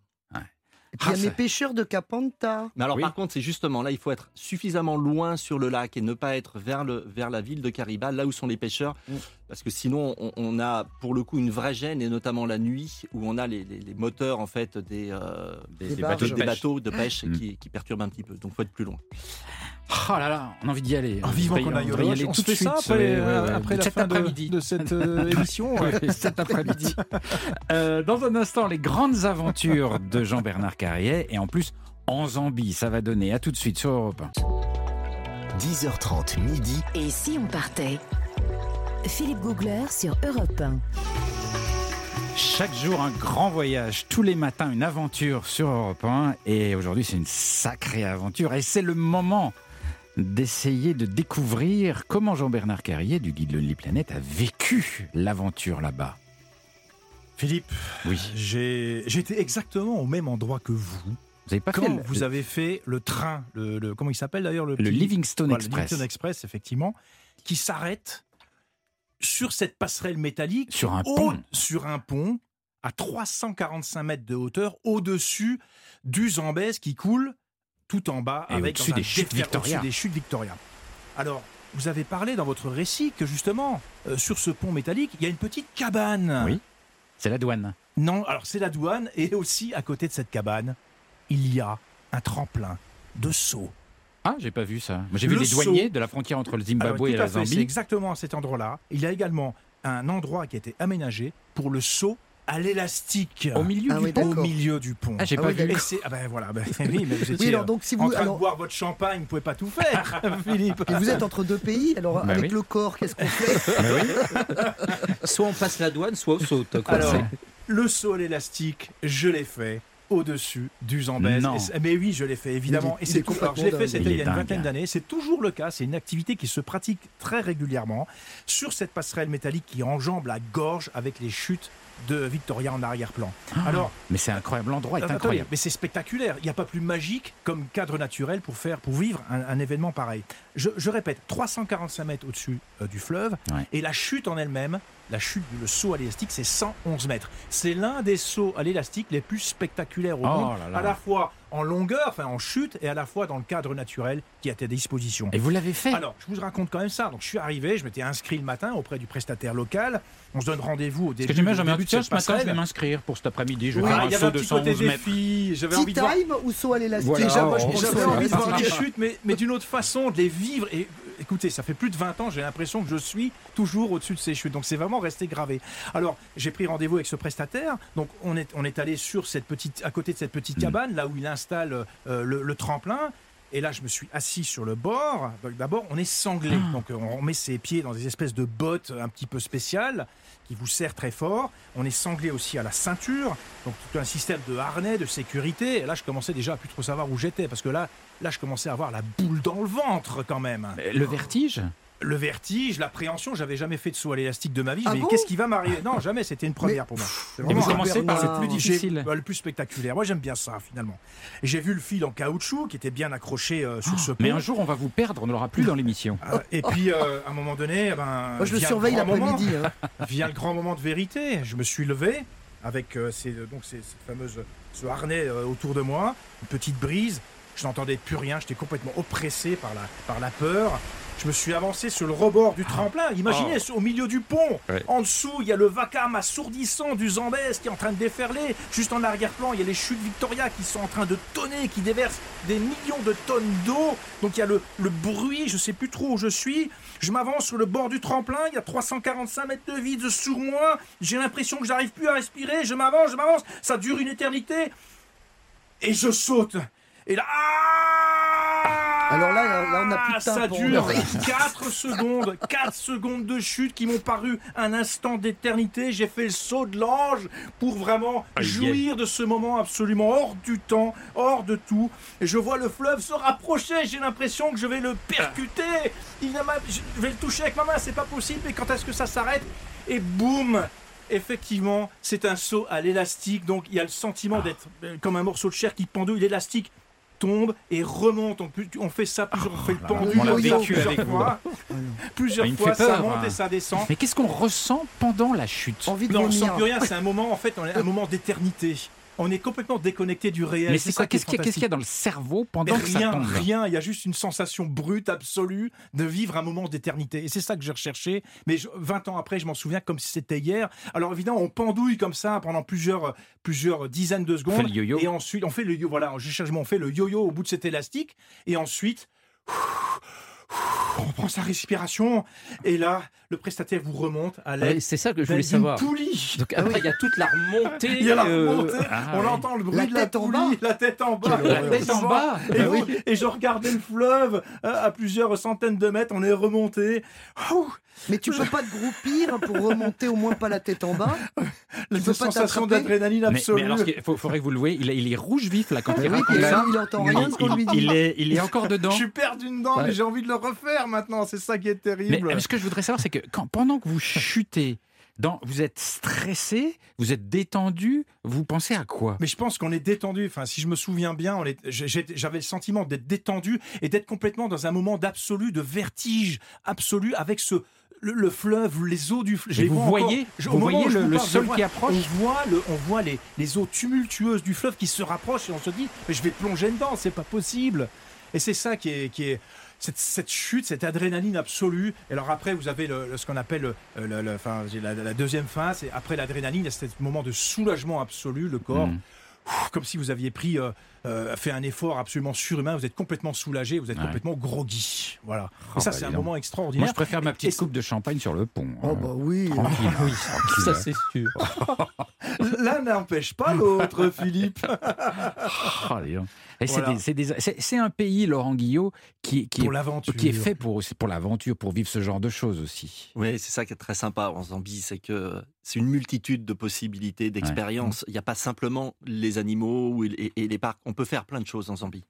Et puis il y Ah, a mes pêcheurs de Capanta. mais alors Oui. par contre, c'est justement là, il faut être suffisamment loin sur le lac et ne pas être vers, le, vers la ville de Cariba, là où sont les pêcheurs, Mm. Parce que sinon on, on a pour le coup une vraie gêne et notamment la nuit où on a les, les- les moteurs en fait des, euh, des, Des bateaux des, de des pêche. bateaux de pêche Mm. qui, qui perturbent un petit peu. Donc faut être plus loin. Oh là là, on a envie d'y aller. Ah, vivement qu'on aille y aller On tout de fait ça suite. après, ouais. après la Cet fin de, après-midi. de cette euh, émission. cet après-midi. Euh, dans un instant, les grandes aventures de Jean-Bernard Carrier. Et en plus, en Zambie, ça va donner. À tout de suite sur Europe 1. 10h30 midi. Et si on partait? Philippe Googler sur Europe 1. Chaque jour, un grand voyage. Tous les matins, une aventure sur Europe 1. Et aujourd'hui, c'est une sacrée aventure. Et c'est le moment d'essayer de découvrir comment Jean-Bernard Carrier du guide Lonely Planet a vécu l'aventure là-bas. Philippe, Oui. j'ai j'étais exactement au même endroit que vous Vous avez pas quand fait le, vous avez fait le train, le, le- comment il s'appelle d'ailleurs le, le petit- Livingstone Voilà, le Express Livingstone Express, effectivement, qui s'arrête sur cette passerelle métallique sur un au- pont. sur un pont à 345 mètres de hauteur au-dessus du Zambèze qui coule tout en bas Et avec au-dessus chutes Victoria. des chutes Victoria. Alors, vous avez parlé dans votre récit que justement, euh, sur ce pont métallique, il y a une petite cabane. Oui. C'est la douane. Non, alors c'est la douane et aussi à côté de cette cabane, il y a un tremplin de saut. Ah, j'ai pas vu ça. J'ai vu Le les douaniers de la frontière entre le Zimbabwe et la C'est Zambie. exactement à cet endroit-là. Il y a également un endroit qui a été aménagé pour le saut à l'élastique. Au milieu Ah du oui, pont. Au milieu du pont. Ah, j'ai Ah pas oui, vu. Et c'est- ah ben voilà, ben, oui, mais vous étiez Oui, alors euh, donc si en vous, train alors, de boire votre champagne, vous pouvez pas tout faire, Philippe. et vous êtes entre deux pays, alors Bah avec oui. le corps, qu'est-ce qu'on fait oui. Soit on passe la douane, soit on saute. quoi. Alors, le saut à l'élastique, je l'ai fait au-dessus du Zambèze. Mais oui, je l'ai fait, évidemment. Il Et c'est je l'ai fait, c'était Il y a une vingtaine d'années. C'est toujours le cas. C'est une activité qui se pratique très régulièrement sur cette passerelle métallique qui enjambe la gorge avec les chutes de Victoria en arrière-plan. Alors, Mais c'est incroyable l'endroit est Attendez, incroyable. Mais c'est spectaculaire. Il n'y a pas plus magique comme cadre naturel pour faire, pour vivre un, un événement pareil. Je, je répète, 345 mètres au-dessus euh, du fleuve, Ouais. et la chute en elle-même, la chute, le saut à l'élastique, c'est 111 mètres. C'est l'un des sauts à l'élastique les plus spectaculaires au Oh monde, là là. à la fois en longueur, enfin en chute, et à la fois dans le cadre naturel qui est à ta disposition. Et vous l'avez fait Alors, je vous raconte quand même ça. Donc, je suis arrivé, je m'étais inscrit le matin auprès du prestataire local. On se donne rendez-vous au Parce début, que au j'en ai début de tiens, ce matin, je vais m'inscrire pour cet après-midi. Je vais Oui. faire un saut de petit côté 111 mètres. J'avais envie de voir. time ou saut à l'élastique Voilà. Déjà, moi, on j'avais envie de voir un les chutes, mais, mais d'une autre façon, de les vivre. Et écoutez, ça fait plus de 20 ans, j'ai l'impression que je suis toujours au-dessus de ces chutes. Donc c'est vraiment resté gravé. Alors, j'ai pris rendez-vous avec ce prestataire. Donc on est, on est allé sur cette petite, à côté de cette petite Mm. cabane, là où il installe euh, le, le tremplin. Et là, je me suis assis sur le bord. D'abord, on est sanglé. Ah. Donc, on met ses pieds dans des espèces de bottes un petit peu spéciales qui vous serrent très fort. On est sanglé aussi à la ceinture. Donc, tout un système de harnais, de sécurité. Et là, je commençais déjà à plus trop savoir où j'étais parce que là, là, je commençais à avoir la boule dans le ventre quand même. Le vertige Le vertige, l'appréhension. J'avais jamais fait de saut à l'élastique de ma vie. Ah bon qu'est-ce qui va m'arriver? Non, jamais. C'était une première pour moi. C'est Et vous commencez par le plus difficile. bah, le plus spectaculaire. Moi, j'aime bien ça, finalement. J'ai vu le fil en caoutchouc qui était bien accroché euh, sur ce pont. Mais un jour, on va vous perdre, on ne l'aura plus dans l'émission. Euh, et puis, euh, à un moment donné, eh ben, Moi, je le surveille l'après-midi. hein. Vient le grand moment de vérité. Je me suis levé avec euh, ces, donc ces, cette fameuse, ce harnais euh, autour de moi, une petite brise. Je n'entendais plus rien. J'étais complètement oppressé par la, par la peur. Je me suis avancé sur le rebord du tremplin. Imaginez, au milieu du pont. Ouais. En dessous, il y a le vacarme assourdissant du Zambèze qui est en train de déferler. Juste en arrière-plan, il y a les chutes Victoria qui sont en train de tonner, qui déversent des millions de tonnes d'eau. Donc il y a le, le bruit, je sais plus trop où je suis. Je m'avance sur le bord du tremplin, il y a 345 mètres de vide sur moi. J'ai l'impression que j'arrive plus à respirer. Je m'avance, je m'avance. Ça dure une éternité. Et je saute. Et là. Alors là, là, on n'a plus de Ça dure 4 secondes, 4 secondes de chute qui m'ont paru un instant d'éternité. J'ai fait le saut de l'ange pour vraiment Aïe. jouir de ce moment absolument hors du temps, hors de tout. Et je vois le fleuve se rapprocher. J'ai l'impression que je vais le percuter. Il a ma- Je vais le toucher avec ma main. C'est pas possible. Mais quand est-ce que ça s'arrête? Et boum Effectivement, c'est un saut à l'élastique, donc il y a le sentiment d'être euh, comme un morceau de chair qui pendouille. L'élastique tombe et remonte. On, on fait ça plusieurs, on fait le là, pendu on l'a plusieurs vécu plusieurs avec vous. fois. Plusieurs Ah, il me fois, fait ça monte hein. et ça descend. Mais qu'est-ce qu'on ressent pendant la chute? Envie de Non, on sent vomir. plus rien. C'est un moment, en fait, un moment d'éternité. On est complètement déconnecté du réel. Mais c'est quoi Qu'est-ce qu'il y, a- qu'est-ce qu'il y a dans le cerveau pendant ça rien, tombe rien, il y a juste une sensation brute, absolue, de vivre un moment d'éternité. Et c'est ça que j'ai recherché. Mais je- 20 ans après, je m'en souviens comme si c'était hier. Alors évidemment, on pendouille comme ça pendant plusieurs, plusieurs dizaines de secondes. fait le yo-yo. Et ensuite, on fait le yo Voilà, je cherche, on fait le yo-yo au bout de cet élastique. Et ensuite, on prend sa respiration. Et là, le prestataire vous remonte à Ah, l'aide C'est ça que je d'une voulais savoir. poulie. Donc après, il y a toute la remontée. Il y a la euh, remontée, ah on ouais. entend le bruit La de la tête en poulie, la tête en bas, la tête en bas. Et, Bah vous- et je regardais le fleuve euh, à plusieurs centaines de mètres, on est remonté. Mais tu peux pas te groupir pour remonter au moins pas la tête en bas La sensation d'adrénaline absolue. mais alors, faut- faudrait que vous le voyez, il, est- il est rouge vif là quand Ah il oui, raconte il, ça. il entend rien de ce qu'on lui Il, dit. il est, il est encore dedans. Je suis perdu dedans, Ouais. mais j'ai envie de le refaire maintenant. C'est ça qui est Mais terrible. euh, ce que je voudrais savoir, c'est que quand, pendant que vous chutez, dans, vous êtes stressé, vous êtes détendu, vous pensez à quoi? Mais je pense qu'on est détendu. Enfin, si je me souviens bien, on est- j'ai- j'ai- j'avais le sentiment d'être détendu et d'être complètement dans un moment d'absolu, de vertige absolu avec ce le, le fleuve, les eaux du fleuve. Vous voyez- vous voyez le- le sol qui approche? On voit, le, on voit les, les eaux tumultueuses du fleuve qui se rapprochent et on se dit, mais je vais plonger dedans, c'est pas possible. Et c'est ça qui est, qui est cette, cette chute, cette adrénaline absolue. Et alors après, vous avez le, le- ce qu'on appelle le, le- le- enfin, j'ai la, la deuxième phase. Et après l'adrénaline, il y a ce moment de soulagement absolu, le corps. Mm. Comme si vous aviez pris, euh, euh, fait un effort absolument surhumain, vous êtes complètement soulagé, vous êtes Ouais. complètement groggy. Voilà. Oh, et ça, bah, c'est un moment extraordinaire. Moi, je préfère ma Et- petite et- coupe de champagne sur le pont. Oh Euh, bah oui. Tranquille. Oui, tranquille. ça c'est sûr. L'un n'empêche pas l'autre, Philippe. Oh. Et c'est Voilà. des- c'est des- c'est- c'est un pays, Laurent Guillot, qui, qui, Pour est, l'aventure. qui est fait pour, pour l'aventure, pour vivre ce genre de choses aussi. Oui, c'est ça qui est très sympa en Zambie, c'est que c'est une multitude de possibilités, d'expériences. Il n'y a pas simplement les animaux et, et les parcs. On peut faire plein de choses en Zambie.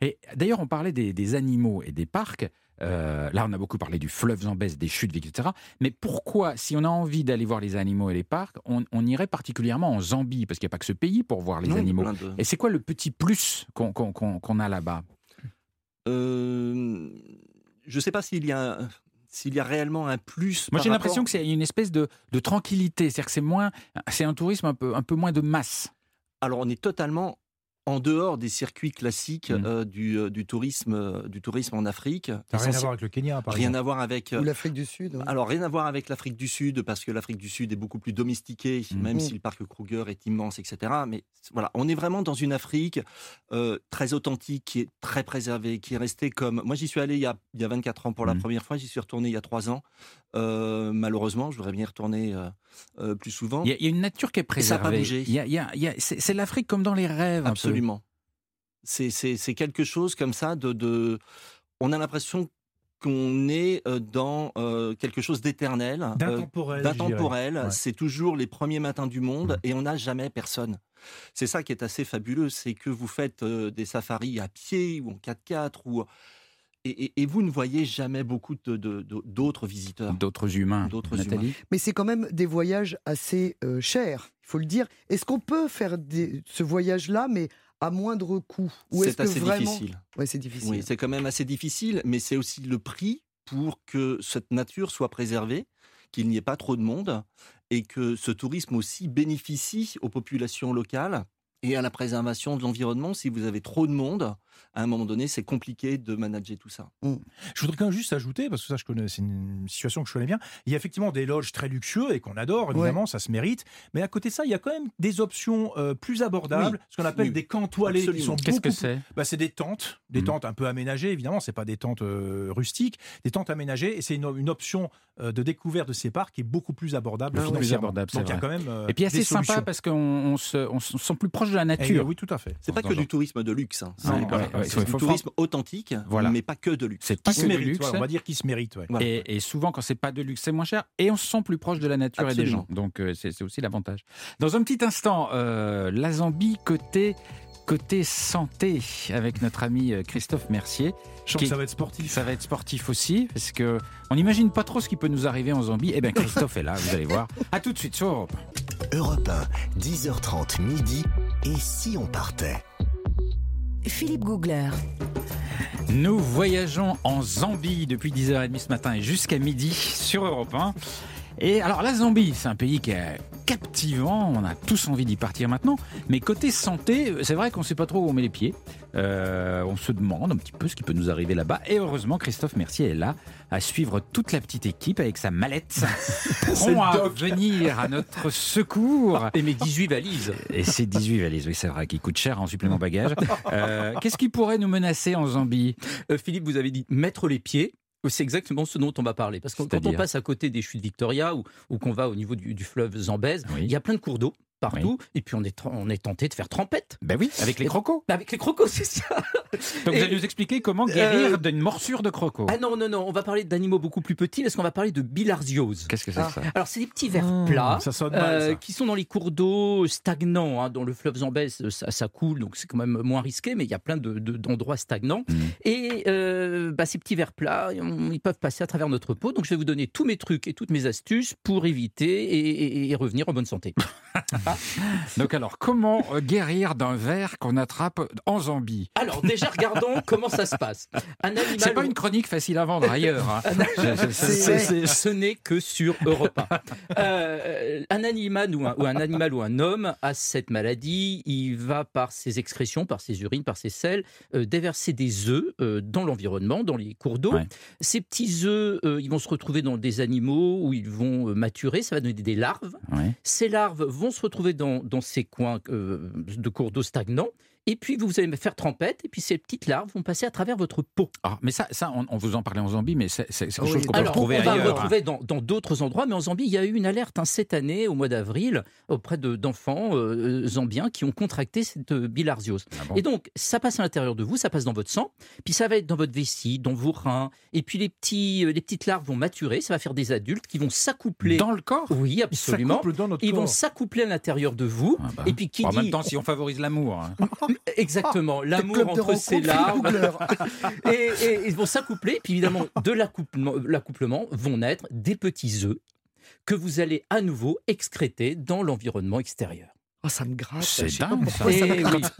Et d'ailleurs, on parlait des, des animaux et des parcs. Euh, là, on a beaucoup parlé du fleuve Zambèze, des chutes, etc. Mais pourquoi, si on a envie d'aller voir les animaux et les parcs, on, on irait particulièrement en Zambie? Parce qu'il n'y a pas que ce pays pour voir les Non, animaux. de- Et c'est quoi le petit plus qu'on a là-bas? Euh, je ne sais pas s'il y a un- s'il y a réellement un plus. Moi, j'ai l'impression rapport- que c'est une espèce de, de tranquillité. C'est-à-dire que c'est moins, c'est un tourisme un peu, un peu moins de masse. Alors, on est totalement en dehors des circuits classiques Mm. euh, du, euh, du tourisme, euh, du tourisme en Afrique. Ça n'a rien à voir avec le Kenya, par Rien exemple. à voir avec. euh, Ou l'Afrique du Sud. Alors, rien à voir avec l'Afrique du Sud, parce que l'Afrique du Sud est beaucoup plus domestiquée, Mhm. même Mm. si le parc Kruger est immense, etc. Mais voilà, on est vraiment dans une Afrique euh, très authentique, qui est très préservée, qui est restée comme. Moi, j'y suis allé il y a, il y a 24 ans pour la première fois, j'y suis retourné il y a 3 ans. Euh, malheureusement, je voudrais bien y retourner euh, euh, plus souvent. Il y, a, il y a une nature qui est Et ça a préservée. pas bougé. C'est l'Afrique comme dans les rêves. un peu. Absolument. C'est- quelque chose comme ça de. de- on a l'impression qu'on est euh, dans euh, quelque chose d'éternel. euh, D'intemporel. Ouais. C'est toujours les premiers matins du monde Mm. et on n'a jamais personne. C'est ça qui est assez fabuleux, c'est que vous faites euh, des safaris à pied ou en 4x4 ou et, et- et vous ne voyez jamais beaucoup de- de- de- d'autres visiteurs. D'autres humains. D'autres Nathalie? Mais c'est quand même des voyages assez euh, chers, il faut le dire. Est-ce qu'on peut faire des- ce voyage-là, mais à moindre coût C'est assez vraiment... difficile. Ouais, c'est difficile. Oui, c'est quand même assez difficile, mais c'est aussi le prix pour que cette nature soit préservée, qu'il n'y ait pas trop de monde et que ce tourisme aussi bénéficie aux populations locales et à la préservation de l'environnement. Si vous avez trop de monde, à un moment donné, c'est compliqué de manager tout ça. Je voudrais quand même juste ajouter, parce que ça, je connais, c'est une situation que je connais bien. Il y a effectivement des loges très luxueux et qu'on adore, évidemment, ça se mérite. Mais à côté de ça, il y a quand même des options euh, plus abordables, Oui. ce qu'on appelle Oui. des camps toilés, qui sont Qu'est-ce que c'est? Bah, c'est des tentes, des Mhm. tentes un peu aménagées, évidemment, c'est pas des tentes euh, rustiques, des tentes aménagées, et c'est une, une option euh, de découverte de ces parcs qui est beaucoup plus abordable Ah plus abordable, c'est Donc il y a quand même euh, Et puis assez sympa parce qu'on on se, on se sent plus proche de la Eh, nature. oui, tout à fait. C'est pas que du tourisme de luxe, hein. c'est Non, ouais, c'est du faut- tourisme authentique, Voilà. mais pas que de luxe. C'est Qui pas se que du mérite, luxe. voilà, on va dire qui se mérite. ouais. Voilà. Et, et souvent, quand c'est pas de luxe, c'est moins cher. Et on se sent plus proche de la nature et des gens. Donc, euh, c'est aussi l'avantage. Dans un petit instant, euh, la Zambie côté, côté santé avec notre ami euh, Christophe Mercier. Je qui- que ça va être sportif. Ça va être sportif aussi, parce que on n'imagine pas trop ce qui peut nous arriver en Zambie. Eh bien, Christophe est là, vous allez voir. À tout de suite sur Europe. Europe 1, 10h30 midi. Et si on partait? Philippe Googler. Nous voyageons en Zambie depuis 10h30 ce matin et jusqu'à midi sur Europe 1. Et alors la Zambie, c'est un pays qui est captivant, on a tous envie d'y partir maintenant, mais côté santé, c'est vrai qu'on ne sait pas trop où on met les pieds. Euh, on se demande un petit peu ce qui peut nous arriver là-bas. Et heureusement, Christophe Mercier est là à suivre toute la petite équipe avec sa mallette, prompt à venir à notre secours. Et mes 18 valises. Et c'est 18 valises, oui c'est vrai, qui coûtent cher en supplément bagage. Euh, Qu'est-ce qui pourrait nous menacer en Zambie? Euh, Philippe, vous avez dit mettre les pieds. C'est exactement ce dont on va parler. Parce que quand on passe à côté des chutes Victoria ou, ou qu'on va au niveau du, du fleuve Zambèze, Oui. il y a plein de cours d'eau. Partout. Et puis on est, on est tenté de faire trempette. Ben oui, avec les crocos. Bah, Avec les crocos, c'est ça. Donc vous allez nous expliquer comment guérir Euh, d'une morsure de croco. Ah non, non, non, on va parler d'animaux beaucoup plus petits parce qu'on va parler de bilharziose. Qu'est-ce que c'est Ah. ça? Alors, c'est des petits vers Mmh, plats ça mal, euh, ça. qui sont dans les cours d'eau stagnants. hein. dans le fleuve Zambèze, ça, ça coule, donc c'est quand même moins risqué, mais il y a plein de- de- d'endroits stagnants. Mhm. Et euh, bah, ces petits vers plats, ils peuvent passer à travers notre peau. Donc, je vais vous donner tous mes trucs et toutes mes astuces pour éviter et, et- et revenir en bonne santé. Donc alors, comment euh, guérir d'un ver qu'on attrape en Zambie? Alors, déjà, regardons comment ça se passe. Un animal. C'est pas une chronique facile à vendre ailleurs. hein. Ce n'est que sur Europe 1. Euh, un animal ou un, ou un animal ou un homme a cette maladie, il va par ses excrétions, par ses urines, par ses selles, euh, déverser des œufs euh, dans l'environnement, dans les cours d'eau. Ouais. Ces petits œufs, euh, ils vont se retrouver dans des animaux où ils vont euh, maturer, ça va donner des larves. Ouais. Ces larves vont se retrouver dans, ces coins euh, de cours d'eau stagnants. Et puis vous allez me faire trempette, et puis ces petites larves vont passer à travers votre peau. Ah, mais ça, ça on, on vous en parlait en Zambie, mais c'est quelque chose qu'on peut Alors, retrouver on va le ailleurs. hein. retrouver dans dans d'autres endroits, mais en Zambie, il y a eu une alerte hein, cette année, au mois d'avril, auprès de- d'enfants euh, zambiens qui ont contracté cette euh, bilharziose. Ah bon? Et donc, ça passe à l'intérieur de vous, ça passe dans votre sang, puis ça va être dans votre vessie, dans vos reins, et puis les, petits, euh, les petites larves vont maturer, ça va faire des adultes qui vont s'accoupler. Dans le corps? Oui, absolument. dans notre Ils vont s'accoupler à l'intérieur de vous, Ah bah. et puis qui En dit même temps, si on favorise l'amour. hein. exactement Le l'amour entre Philippe Googler. et, et ils vont s'accoupler. Puis évidemment, de l'accouplement vont naître des petits œufs que vous allez à nouveau excréter dans l'environnement extérieur. Oh, ça me gratte. C'est dingue, Et ça me oui. gratte.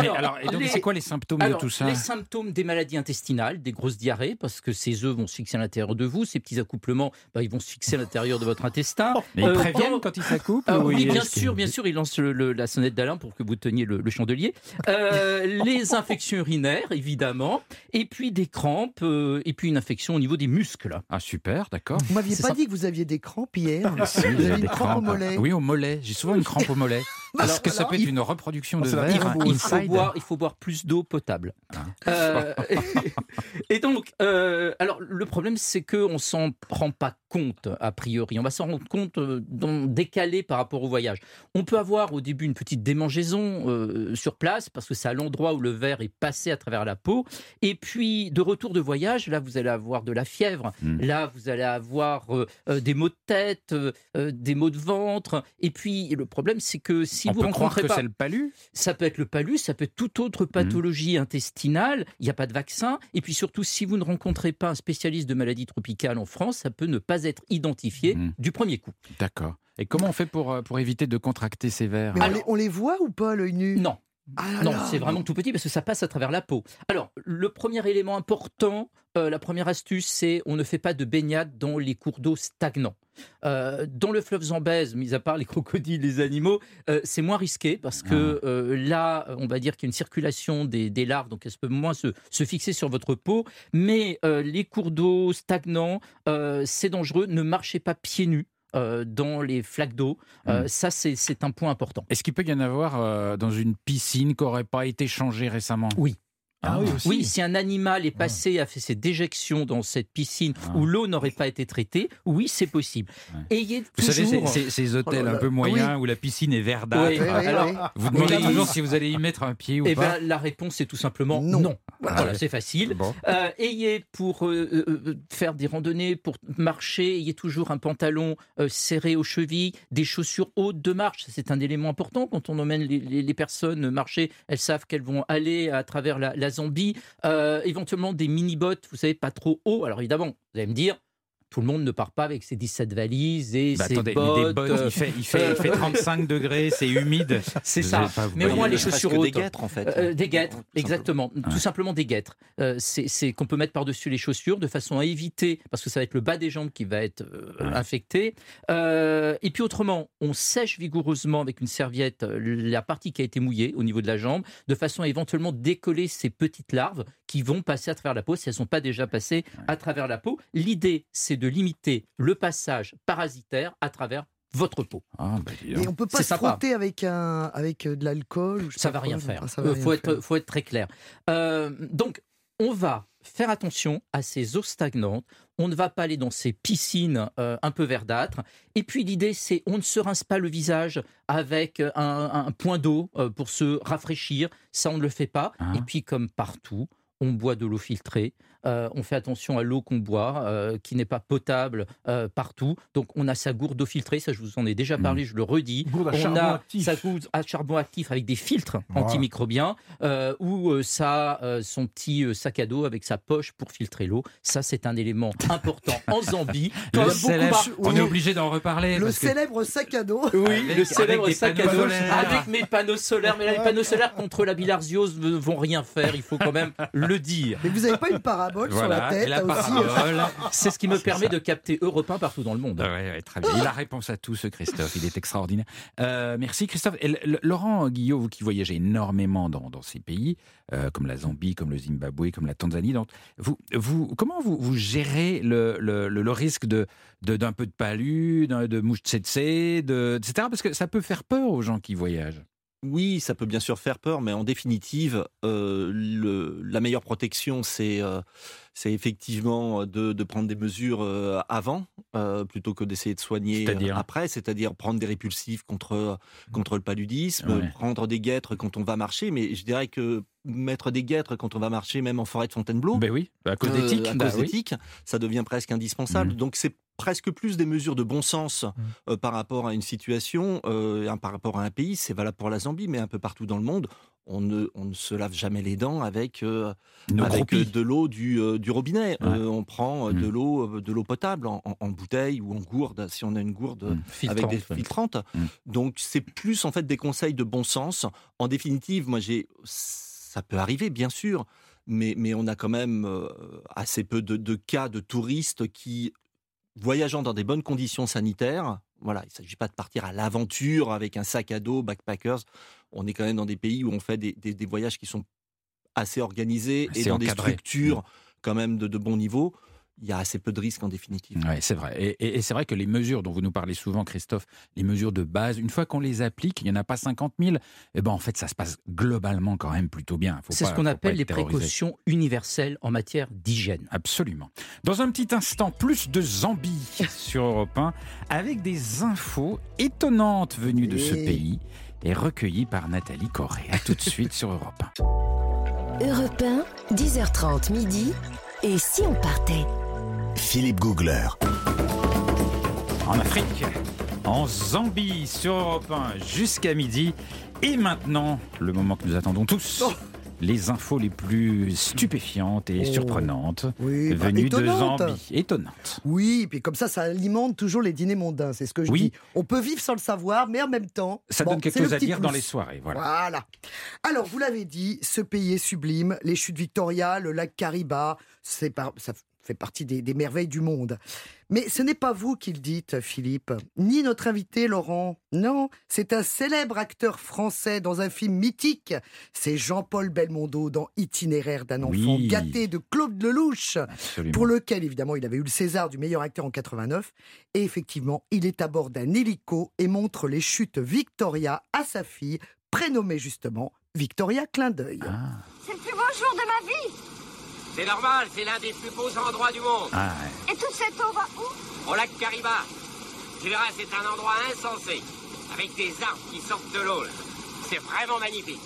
Mais alors, et donc, les- c'est quoi les symptômes alors, de tout ça Les symptômes des maladies intestinales, des grosses diarrhées, parce que ces œufs vont se fixer à l'intérieur de vous, ces petits accouplements, bah, ils vont se fixer à l'intérieur de votre intestin. Mais ils Euh, préviennent dans- quand ils s'accouplent Ah ou oui, ils- bien sûr, bien sûr, il lance le- le- la sonnette d'alarme pour que vous teniez le, le chandelier. Euh, les infections urinaires, évidemment, et puis des crampes, euh, et puis une infection au niveau des muscles. Ah super, d'accord. Vous m'aviez pas ça. dit que vous aviez des crampes hier Si, Vous avez des une crampe au crampes. mollet Oui, au mollet. J'ai souvent une crampe au mollet. Alors, que ça peut être une reproduction de verre. Il faut, boire, il faut boire plus d'eau potable. Ah. Euh, et donc, euh, alors le problème, c'est qu'on s'en prend pas compte a priori. On va s'en rendre compte euh, dans- décalé par rapport au voyage. On peut avoir au début une petite démangeaison euh, sur place parce que c'est à l'endroit où le verre est passé à travers la peau. Et puis de retour de voyage, là vous allez avoir de la fièvre. Mm. Là vous allez avoir des maux de tête, des maux de ventre. Et puis le problème, c'est que si On vous peut croire rencontrez que pas c'est le palu ça peut être le palus, ça peut être toute autre pathologie intestinale. Il n'y a pas de vaccin. Et puis surtout, si vous ne rencontrez pas un spécialiste de maladies tropicales en France, ça peut ne pas être identifié Mhm. du premier coup. D'accord. Et comment on fait pour, euh, pour éviter de contracter ces verres Mais on, les, on les voit ou pas à l'œil nu? Non. Ah Non, c'est vraiment tout petit parce que ça passe à travers la peau. Alors, le premier élément important, euh, la première astuce, c'est on ne fait pas de baignade dans les cours d'eau stagnants. Euh, dans le fleuve Zambèze, mis à part les crocodiles, les animaux, euh, c'est moins risqué parce que euh, là, on va dire qu'il y a une circulation des, des larves, donc elles peuvent moins se, se fixer sur votre peau. Mais les cours d'eau stagnants, c'est dangereux. Ne marchez pas pieds nus. euh, dans les flaques d'eau, Euh, Mm. ça c'est c'est un point important. Est-ce qu'il peut y en avoir euh, dans une piscine qui n'aurait pas été changée récemment? Oui. Ah oui, aussi. Oui, si un animal est passé, a fait ses déjections dans cette piscine Ah. où l'eau n'aurait pas été traitée, oui, c'est possible. Ayez Vous savez, toujours... ces, ces- ces hôtels Oh un peu moyens où la piscine est verdâtre. Oui, alors. Vous demandez toujours si vous allez y mettre un pied ou eh pas. ben, la réponse est tout simplement Non. non. Voilà, ouais. c'est facile. Bon. Euh, ayez pour euh, euh, faire des randonnées, pour marcher, ayez toujours un pantalon serré aux chevilles, des chaussures hautes de marche. C'est un élément important quand on emmène les, les- les personnes marcher. Elles savent qu'elles vont aller à travers la, la Zambie. Euh, éventuellement des mini-bottes, vous savez, pas trop haut. Alors évidemment, vous allez me dire, tout le monde ne part pas avec ses 17 valises et Bah, ses attendez, bottes. euh, il, fait, il, fait, il fait 35 degrés, c'est humide. c'est ça. Mais au moins les chaussures que des hautes. guêtres, en fait. Euh, des guêtres, exactement. Ouais. Tout simplement des guêtres. Euh, c'est qu'on peut mettre par-dessus les chaussures de façon à éviter, parce que ça va être le bas des jambes qui va être euh, Ouais. infecté. Euh, et puis autrement, on sèche vigoureusement avec une serviette euh, la partie qui a été mouillée au niveau de la jambe, de façon à éventuellement décoller ces petites larves qui vont passer à travers la peau si elles ne sont pas déjà passées à travers la peau. L'idée, c'est de limiter le passage parasitaire à travers votre peau. Ah, bah. Et on peut pas se sympa. frotter avec, un, avec euh, de l'alcool Ça va rien. Ah, Euh, rien faut, être, faire. faut être très clair. Euh, donc, on va faire attention à ces eaux stagnantes. On ne va pas aller dans ces piscines euh, un peu verdâtres. Et puis l'idée, c'est on ne se rince pas le visage avec un, un point d'eau euh, pour se rafraîchir. Ça, on ne le fait pas. Ah. Et puis comme partout, on boit de l'eau filtrée. Euh, on fait attention à l'eau qu'on boit, euh, qui n'est pas potable euh, partout. Donc on a sa gourde d'eau filtrée, ça je vous en ai déjà parlé, je le redis. Gourde on a actif. sa gourde à charbon actif avec des filtres Voilà. antimicrobiens, euh, ou ça, euh, son petit sac à dos avec sa poche pour filtrer l'eau. Ça c'est un élément important en Zambie. Le célèbre- par- on est obligé d'en reparler. Le parce que- célèbre sac à dos. Oui, Avec- le célèbre sac à dos solaires. avec mes panneaux solaires. Mais là, les panneaux solaires contre la bilharziose ne vont rien faire, il faut quand même le dire. Mais vous n'avez pas une parabole sur Voilà, la tête la euh, parabole. C'est ce qui me permet de capter Europe 1 partout dans le monde. Ouais, ouais, très bien. Il a réponse à tout, ce Christophe. Il est extraordinaire. Euh, merci, Christophe. Et Laurent Guillot, vous qui voyagez énormément dans, dans ces pays, euh, comme la Zambie, comme le Zimbabwe, comme la Tanzanie, donc, vous, vous, comment vous, vous gérez le, le, le- le risque de de- d'un peu de palu, d'un- de mouche tsetse, de, etc. Parce que ça peut faire peur aux gens qui voyagent. Oui, ça peut bien sûr faire peur, mais en définitive, euh, le- la meilleure protection, c'est euh, effectivement de, de prendre des mesures euh, avant, plutôt que d'essayer de soigner après, c'est-à-dire prendre des répulsifs contre, contre le paludisme, Ouais. prendre des guêtres quand on va marcher, mais je dirais que mettre des guêtres quand on va marcher, même en forêt de Fontainebleau, Ben oui, à cause des tiques. à bah oui. tiques, ça devient presque indispensable. Mhm. Donc c'est presque plus des mesures de bon sens euh, par rapport à une situation, euh, un- par rapport à un pays. C'est valable pour la Zambie, mais un peu partout dans le monde. On ne, on ne se lave jamais les dents avec, euh, avec euh, de l'eau du, du robinet. Ouais. On prend de Mhm. l'eau de l'eau potable en, en- en bouteille ou en gourde, si on a une gourde Mhm. avec des filtrantes. Donc c'est plus en fait des conseils de bon sens. En définitive, moi j'ai, ça peut arriver bien sûr, mais, mais on a quand même assez peu de, de cas de touristes qui, voyageant dans des bonnes conditions sanitaires, voilà, il ne s'agit pas de partir à l'aventure avec un sac à dos, backpackers. On est quand même dans des pays où on fait des, des- des voyages qui sont assez organisés et dans encadré. des structures quand même de, de bon niveau. Il y a assez peu de risques en définitive. Oui, c'est vrai. Et, et- et c'est vrai que les mesures dont vous nous parlez souvent, Christophe, les mesures de base, une fois qu'on les applique, il n'y en a pas 50 000, eh ben, en fait, ça se passe globalement quand même plutôt bien. Faut C'est ce qu'on appelle les terrorisé. précautions universelles en matière d'hygiène. Absolument. Dans un petit instant, plus de Zambie sur Europe 1, avec des infos étonnantes venues de ce pays et recueillies par Nathalie Corré. A tout de suite sur Europe 1. Europe 1, 10h30 midi. Et si on partait? Philippe Googler. En Afrique, en Zambie, sur Europe 1, jusqu'à midi. Et maintenant, le moment que nous attendons tous. Oh. Les infos les plus stupéfiantes et Oh. surprenantes Oui, bah, venues de. Zambie. Étonnantes. Oui, puis comme ça, ça alimente toujours les dîners mondains, c'est ce que je Oui. dis. On peut vivre sans le savoir, mais en même temps, Ça bon, donne quelque chose à dire dans les soirées. Voilà. Voilà. Alors, vous l'avez dit, ce pays est sublime. Les chutes Victoria, le lac Kariba, c'est par- ça fait partie des, des merveilles du monde. Mais ce n'est pas vous qui le dites, Philippe, ni notre invité, Laurent. Non, c'est un célèbre acteur français dans un film mythique. C'est Jean-Paul Belmondo dans Itinéraire d'un enfant Oui. gâté de Claude Lelouch Absolument. pour lequel, évidemment, il avait eu le César du meilleur acteur en 89. Et effectivement, il est à bord d'un hélico et montre les chutes Victoria à sa fille, prénommée justement Victoria Clin d'œil. Ah, C'est le plus beau jour de ma vie. C'est normal, c'est l'un des plus beaux endroits du monde. ah, ouais. Et toute cette eau va où? Au lac Kariba. Tu verras, c'est un endroit insensé. Avec des arbres qui sortent de l'eau. C'est vraiment magnifique.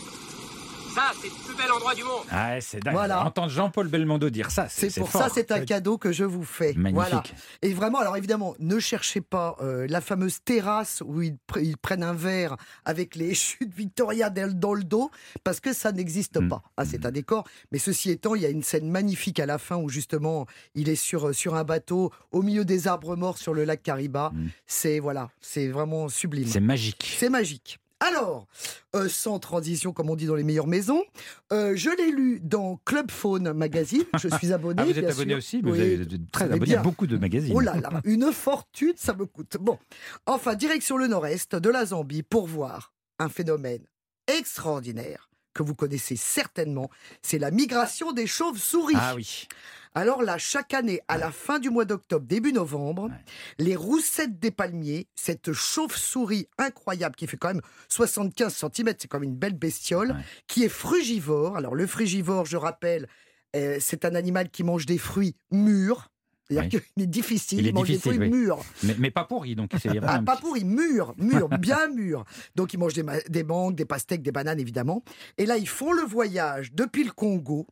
Ça, c'est le plus bel endroit du monde. Ah, c'est dingue. Voilà. Entendre Jean-Paul Belmondo dire ça, c'est pour fort. ça, c'est un cadeau que je vous fais. Magnifique. Voilà. Et vraiment, alors évidemment, ne cherchez pas euh, la fameuse terrasse où ils, pre- ils prennent un verre avec les chutes Victoria del- dans le dos, parce que ça n'existe Mm. pas. Ah, c'est un décor. Mais ceci étant, il y a une scène magnifique à la fin où justement, il est sur, euh, sur un bateau au milieu des arbres morts sur le lac Kariba. Mm. C'est voilà, c'est vraiment sublime. C'est magique. C'est magique. Alors, euh, sans transition, comme on dit dans les meilleures maisons, euh, je l'ai lu dans Club Faune Magazine. Je suis abonné. Ah, vous êtes abonné sûr. aussi mais Oui, Vous êtes très abonné à beaucoup de magazines. Oh là là, une fortune, ça me coûte. Bon, enfin, direction le nord-est de la Zambie pour voir un phénomène extraordinaire que vous connaissez certainement, c'est la migration des chauves-souris. Ah oui. Alors là, chaque année, à la fin du mois d'octobre, début novembre, les roussettes des palmiers, cette chauve-souris incroyable qui fait quand même 75 cm, c'est quand même une belle bestiole, Ouais. qui est frugivore. Alors le frugivore, je rappelle, euh, c'est un animal qui mange des fruits mûrs. C'est-à-dire Oui. qu'il est difficile, Il est mange difficile, des fruits oui. mûrs. Mais, mais pas pourri, donc Ah, pas pourri, mûr, mûr, bien mûr. Donc ils mangent des, des mangues, des pastèques, des bananes évidemment. Et là, ils font le voyage depuis le Congo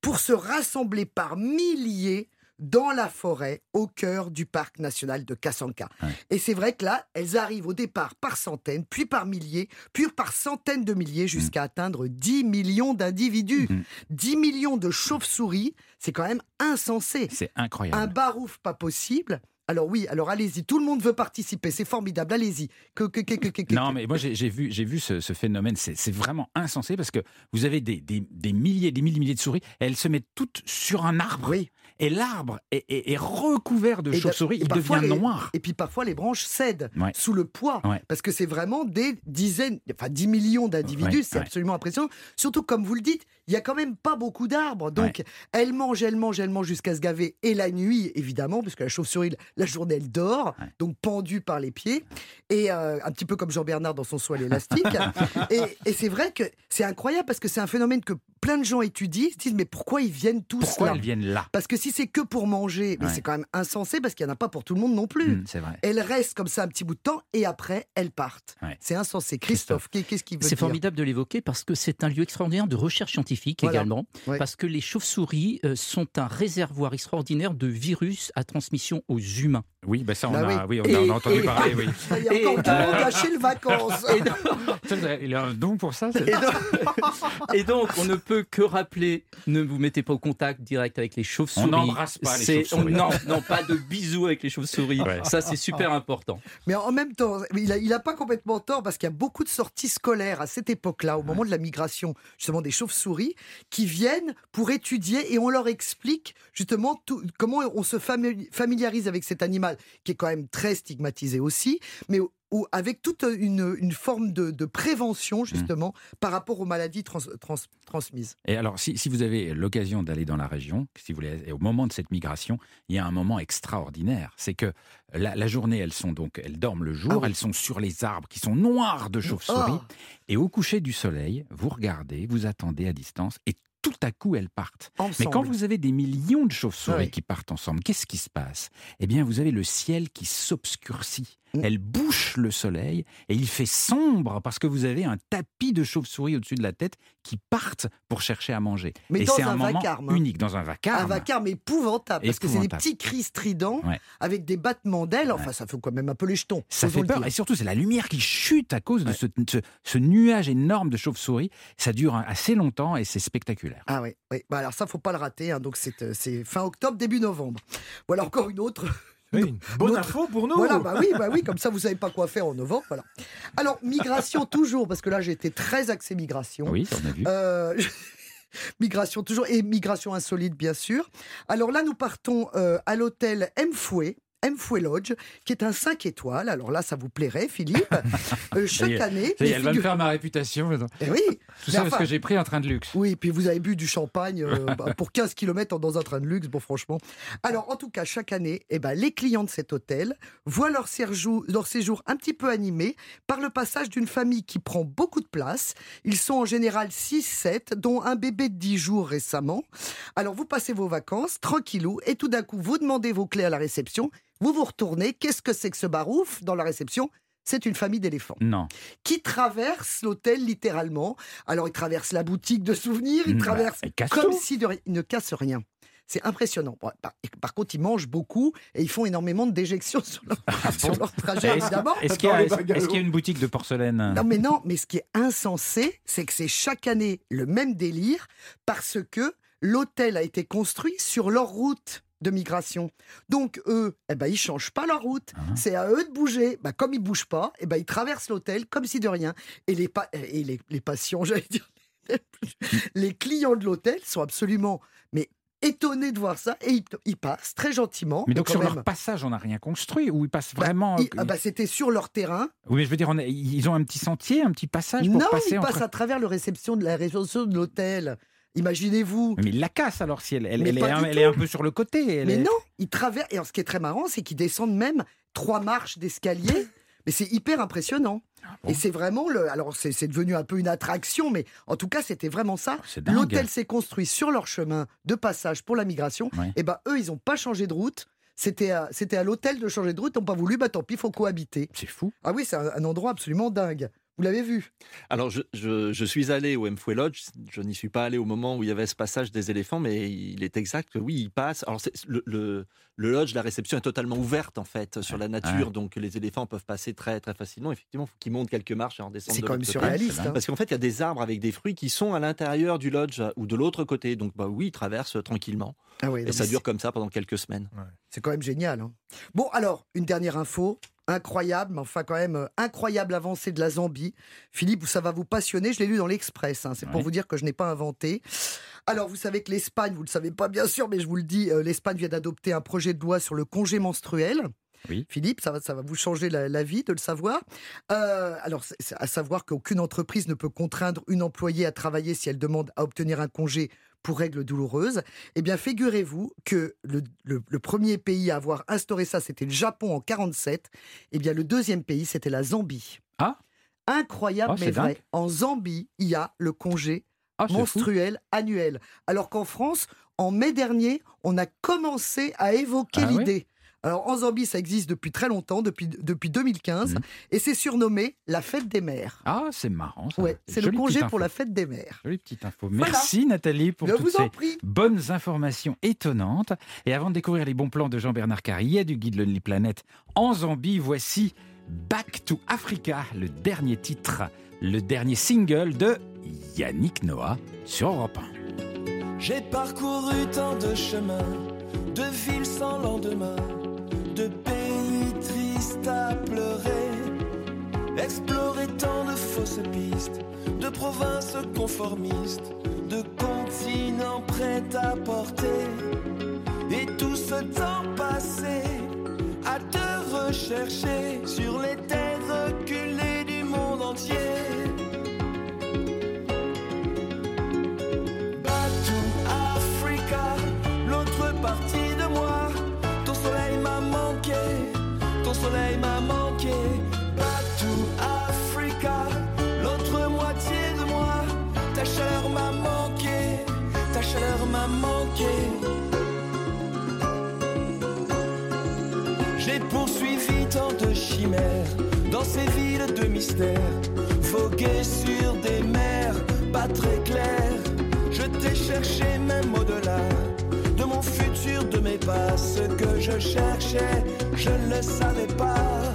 pour se rassembler par milliers dans la forêt au cœur du parc national de Kassanka. Ouais. Et c'est vrai que là, elles arrivent au départ par centaines, puis par milliers, puis par centaines de milliers jusqu'à atteindre 10 millions d'individus. Mhm. 10 millions de chauves-souris, c'est quand même insensé. C'est incroyable. Un barouf pas possible. Alors oui, alors allez-y, tout le monde veut participer, c'est formidable, allez-y. Que, que, que, que, que- que- Non, mais moi j'ai vu, j'ai vu ce, ce phénomène, c'est vraiment insensé parce que vous avez des, des, des milliers, des milliers, milliers de souris, elles se mettent toutes sur un arbre Oui. et l'arbre est, est- est recouvert de chauves-souris, il devient les- noir. Et puis parfois les branches cèdent Ouais. sous le poids, Ouais. parce que c'est vraiment des dizaines, enfin 10 millions d'individus, Ouais, c'est ouais. absolument impressionnant. Surtout comme vous le dites, il y a quand même pas beaucoup d'arbres, donc elle mange, elle mange, elle mange jusqu'à se gaver, et la nuit évidemment, puisque la chauve-souris, la journée elle dort, Ouais. donc pendue par les pieds, et euh, un petit peu comme Jean-Bernard dans son soie élastique. et et c'est vrai que c'est incroyable parce que c'est un phénomène que plein de gens étudient, ils se disent mais pourquoi ils viennent tous Pourquoi là elles viennent là Parce que si c'est que pour manger, mais Ouais. c'est quand même insensé parce qu'il n'y en a pas pour tout le monde non plus. Hum, C'est vrai. Elles restent comme ça un petit bout de temps et après elles partent. Ouais. C'est insensé. Christophe, qu'est- qu'est-ce qu'il veut C'est formidable de l'évoquer parce que c'est un lieu extraordinaire de recherche scientifique Voilà. également. Ouais. Parce que les chauves-souris euh, sont un réservoir extraordinaire de virus à transmission aux humains humains. Oui, bah ça on, Bah a, oui. oui, on a- on a entendu Et- parler. Oui. Il y a Et, encore tout le monde euh, vacances. Et donc, Il a un don pour ça c'est- et donc- et donc, on ne peut que rappeler, ne vous mettez pas au contact direct avec les chauves-souris. On n'embrasse pas les chauves-souris. on- Non, non, pas de bisous avec les chauves-souris. Ouais. Ça, c'est super important. Mais en même temps, il n'a il a pas complètement tort parce qu'il y a beaucoup de sorties scolaires à cette époque-là, au moment de la migration justement des chauves-souris, qui viennent pour étudier et on leur explique justement tout- comment on se famili- familiarise avec cet animal qui est quand même très stigmatisé aussi, mais où- avec toute une, une forme de, de prévention justement par rapport aux maladies trans- trans- transmises. Et alors, si, si vous avez l'occasion d'aller dans la région, si vous voulez, et au moment de cette migration, il y a un moment extraordinaire. C'est que la, la journée, elles sont donc, elles dorment le jour, Ah oui. elles sont sur les arbres qui sont noirs de chauves-souris. Oh. Et au coucher du soleil, vous regardez, vous attendez à distance, et tout à coup, elles partent. Mais quand vous avez des millions de chauves-souris oui. qui partent ensemble, qu'est-ce qui se passe? Eh bien, vous avez le ciel qui s'obscurcit. Mm. Elle bouche le soleil et il fait sombre parce que vous avez un tapis de chauves-souris au-dessus de la tête qui partent pour chercher à manger. Mais et dans c'est un un, moment vacarme, hein. unique dans un vacarme. Un vacarme épouvantable, parce que c'est des petits cris stridents Ouais. avec des battements d'ailes. Enfin, Ouais. ça fait quand même un peu les jetons. Ça fait peur et surtout c'est la lumière qui chute à cause de ce, ce- ce nuage énorme de chauves-souris. Ça dure assez longtemps et c'est spectaculaire. Ah oui, oui. Bah alors ça, faut pas le rater. hein. Donc c'est euh, c'est fin octobre, début novembre. Voilà encore une autre. Oui, une bonne Notre- info pour nous. Voilà, bah oui, bah oui, comme ça vous savez pas quoi faire en novembre. Voilà. Alors migration toujours, parce que là j'ai été très axé migration. Oui, on a vu. Euh, migration toujours et migration insolite bien sûr. Alors là nous partons euh, à l'hôtel Mfoué. Mfoué Lodge, qui est un 5 étoiles. Alors là, ça vous plairait, Philippe. Euh, chaque est, année. Ça est, elle va me faire ma réputation. Tout Eh oui, ça Mais parce que j'ai pris un train de luxe. Oui, puis vous avez bu du champagne euh, bah, pour 15 km dans un train de luxe, bon franchement. Alors en tout cas, chaque année, eh ben, les clients de cet hôtel voient leur séjour, leur séjour un petit peu animé par le passage d'une famille qui prend beaucoup de place. Ils sont en général 6-7, dont un bébé de 10 jours récemment. Alors vous passez vos vacances tranquillou et tout d'un coup, vous demandez vos clés à la réception, vous vous retournez, qu'est-ce que c'est que ce barouf dans la réception? C'est une famille d'éléphants Non. qui traverse l'hôtel littéralement. Alors, ils traversent la boutique de souvenirs, ils Bah, traversent comme tout. si de. Ils ne cassent rien. C'est impressionnant. Bon, Par, contre, ils mangent beaucoup et ils font énormément de déjections sur leur, sur leur trajet, Est-ce évidemment. est-ce qu'il y, y a une boutique de porcelaine? Non, mais non, mais ce qui est insensé, c'est que c'est chaque année le même délire parce que l'hôtel a été construit sur leur route de migration. Donc eux, eh ben, ils changent pas leur route. Ah. C'est à eux de bouger. Bah, comme ils bougent pas, eh ben, ils traversent l'hôtel comme si de rien. Et les, pa- et les, les patients, j'allais dire, les clients de l'hôtel sont absolument mais étonnés de voir ça et ils, ils passent très gentiment. Mais donc sur même. leur passage, on n'a rien construit ou ils passent Bah, vraiment ils- ah bah, c'était sur leur terrain. Oui, mais je veux dire, on a- ils ont un petit sentier, un petit passage pour Non, passer ils entre. passent à travers le réception de la réception de l'hôtel. Imaginez-vous. Mais ils la cassent alors si elle, elle, est, un, du elle est un tout. peu sur le côté. Mais est- non, ils traversent. Et alors, ce qui est très marrant, c'est qu'ils descendent même trois marches d'escalier. Mais c'est hyper impressionnant. Et c'est vraiment le. Alors, c'est devenu un peu une attraction, mais en tout cas, c'était vraiment ça. Dingue. L'hôtel s'est construit sur leur chemin de passage pour la migration. Ouais. Et ben, eux, ils n'ont pas changé de route. C'était à, à l'hôtel de changer de route. Ils n'ont pas voulu. Bah, tant pis, il faut cohabiter. C'est fou. Ah oui, c'est un, un endroit absolument dingue. Vous l'avez vu? Alors, je, je- je suis allé au Mfoué Lodge. Je n'y suis pas allé au moment où il y avait ce passage des éléphants, mais il est exact que oui, il passe. Alors, le, le, le lodge, la réception est totalement ouverte, en fait, sur la nature. Donc, les éléphants peuvent passer très, très facilement. Effectivement, il faut qu'ils montent quelques marches et en descendent C'est de quand même l'autre côté. surréaliste. hein. Parce qu'en fait, il y a des arbres avec des fruits qui sont à l'intérieur du lodge ou de l'autre côté. Donc, bah oui, ils traversent tranquillement. Ah oui, Et ça dure comme ça pendant quelques semaines. C'est quand même génial. hein. Bon, alors, une dernière info. Incroyable, mais enfin quand même euh, incroyable avancée de la Zambie. Philippe, ça va vous passionner. Je l'ai lu dans l'Express. hein. C'est pour vous dire que je n'ai pas inventé. Alors, vous savez que l'Espagne, vous le savez pas bien sûr, mais je vous le dis, euh, l'Espagne vient d'adopter un projet de loi sur le congé menstruel. Oui. Philippe, ça va, ça va vous changer la, la vie de le savoir. Euh, alors, à savoir qu'aucune entreprise ne peut contraindre une employée à travailler si elle demande à obtenir un congé pour règles douloureuses. Eh bien, figurez-vous que le, le- le premier pays à avoir instauré ça, c'était le Japon en 47. Eh bien, le deuxième pays, c'était la Zambie. Ah. Incroyable, Oh, mais vrai. En Zambie, il y a le congé Ah, menstruel annuel. Alors qu'en France, en mai dernier, on a commencé à évoquer Ah l'idée. Alors en Zambie, ça existe depuis très longtemps, depuis, depuis 2015, Mhm. et c'est surnommé la fête des mères. Ah, c'est marrant. ça. Ouais, c'est le congé pour info. la fête des mères. Jolie petite info. Voilà. Merci Nathalie pour Je toutes ces prie. bonnes informations étonnantes. Et avant de découvrir les bons plans de Jean-Bernard Carrier du guide Lonely Planet en Zambie, voici Back to Africa, le dernier titre, le dernier single de Yannick Noah sur Europe 1. J'ai parcouru tant de chemins, de villes sans lendemain, de pays tristes à pleurer, exploré tant de fausses pistes, de provinces conformistes, de continents prêts à porter, et tout ce temps passé à te rechercher sur les terres reculées du monde entier. J'ai poursuivi tant de chimères dans ces villes de mystère, vogué sur des mers pas très claires. Je t'ai cherché même au-delà de mon futur, de mes pas. Ce que je cherchais, je ne le savais pas.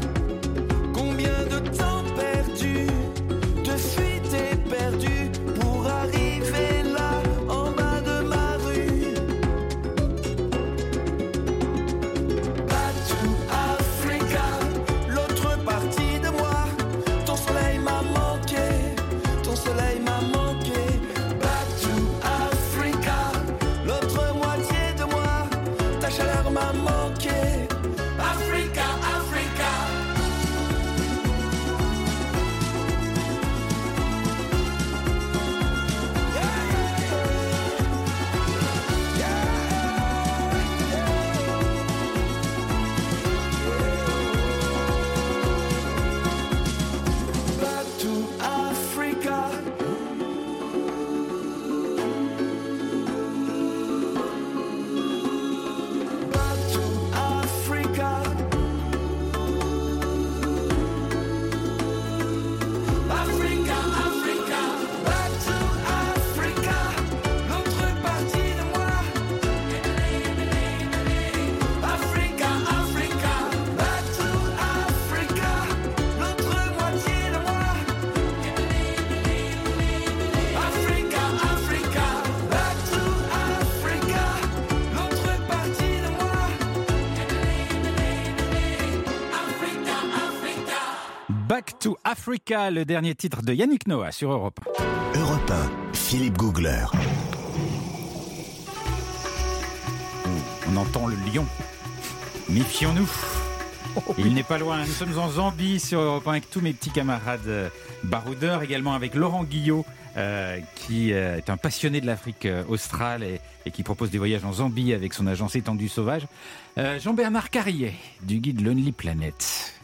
Africa, le dernier titre de Yannick Noah sur Europe 1. Europe 1, Philippe Googler. On entend le lion. Méfions-nous. Il n'est pas loin. Nous sommes en Zambie sur Europe 1 avec tous mes petits camarades euh, baroudeurs, également avec Laurent Guillot, euh, qui euh, est un passionné de l'Afrique australe et, et qui propose des voyages en Zambie avec son agence étendue sauvage. Euh, Jean-Bernard Carrier, du guide Lonely Planet.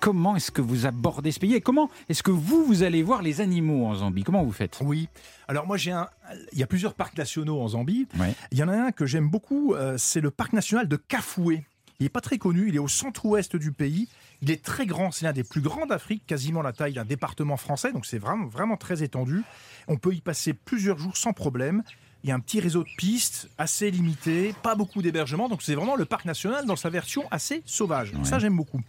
Comment est-ce que vous abordez ce pays et comment est-ce que vous, vous allez voir les animaux en Zambie? Comment vous faites? Oui. Alors moi j'ai un, il y a plusieurs parcs nationaux en Zambie. Ouais. Il y en a un que j'aime beaucoup, euh, c'est le parc national de Kafoué. Il n'est pas très connu, il est au centre-ouest du pays. Il est très grand, c'est l'un des plus grands d'Afrique, quasiment la taille d'un département français, donc c'est vraiment, vraiment très étendu. On peut y passer plusieurs jours sans problème. Il y a un petit réseau de pistes assez limité, pas beaucoup d'hébergement, donc c'est vraiment le parc national dans sa version assez sauvage. Ça j'aime beaucoup.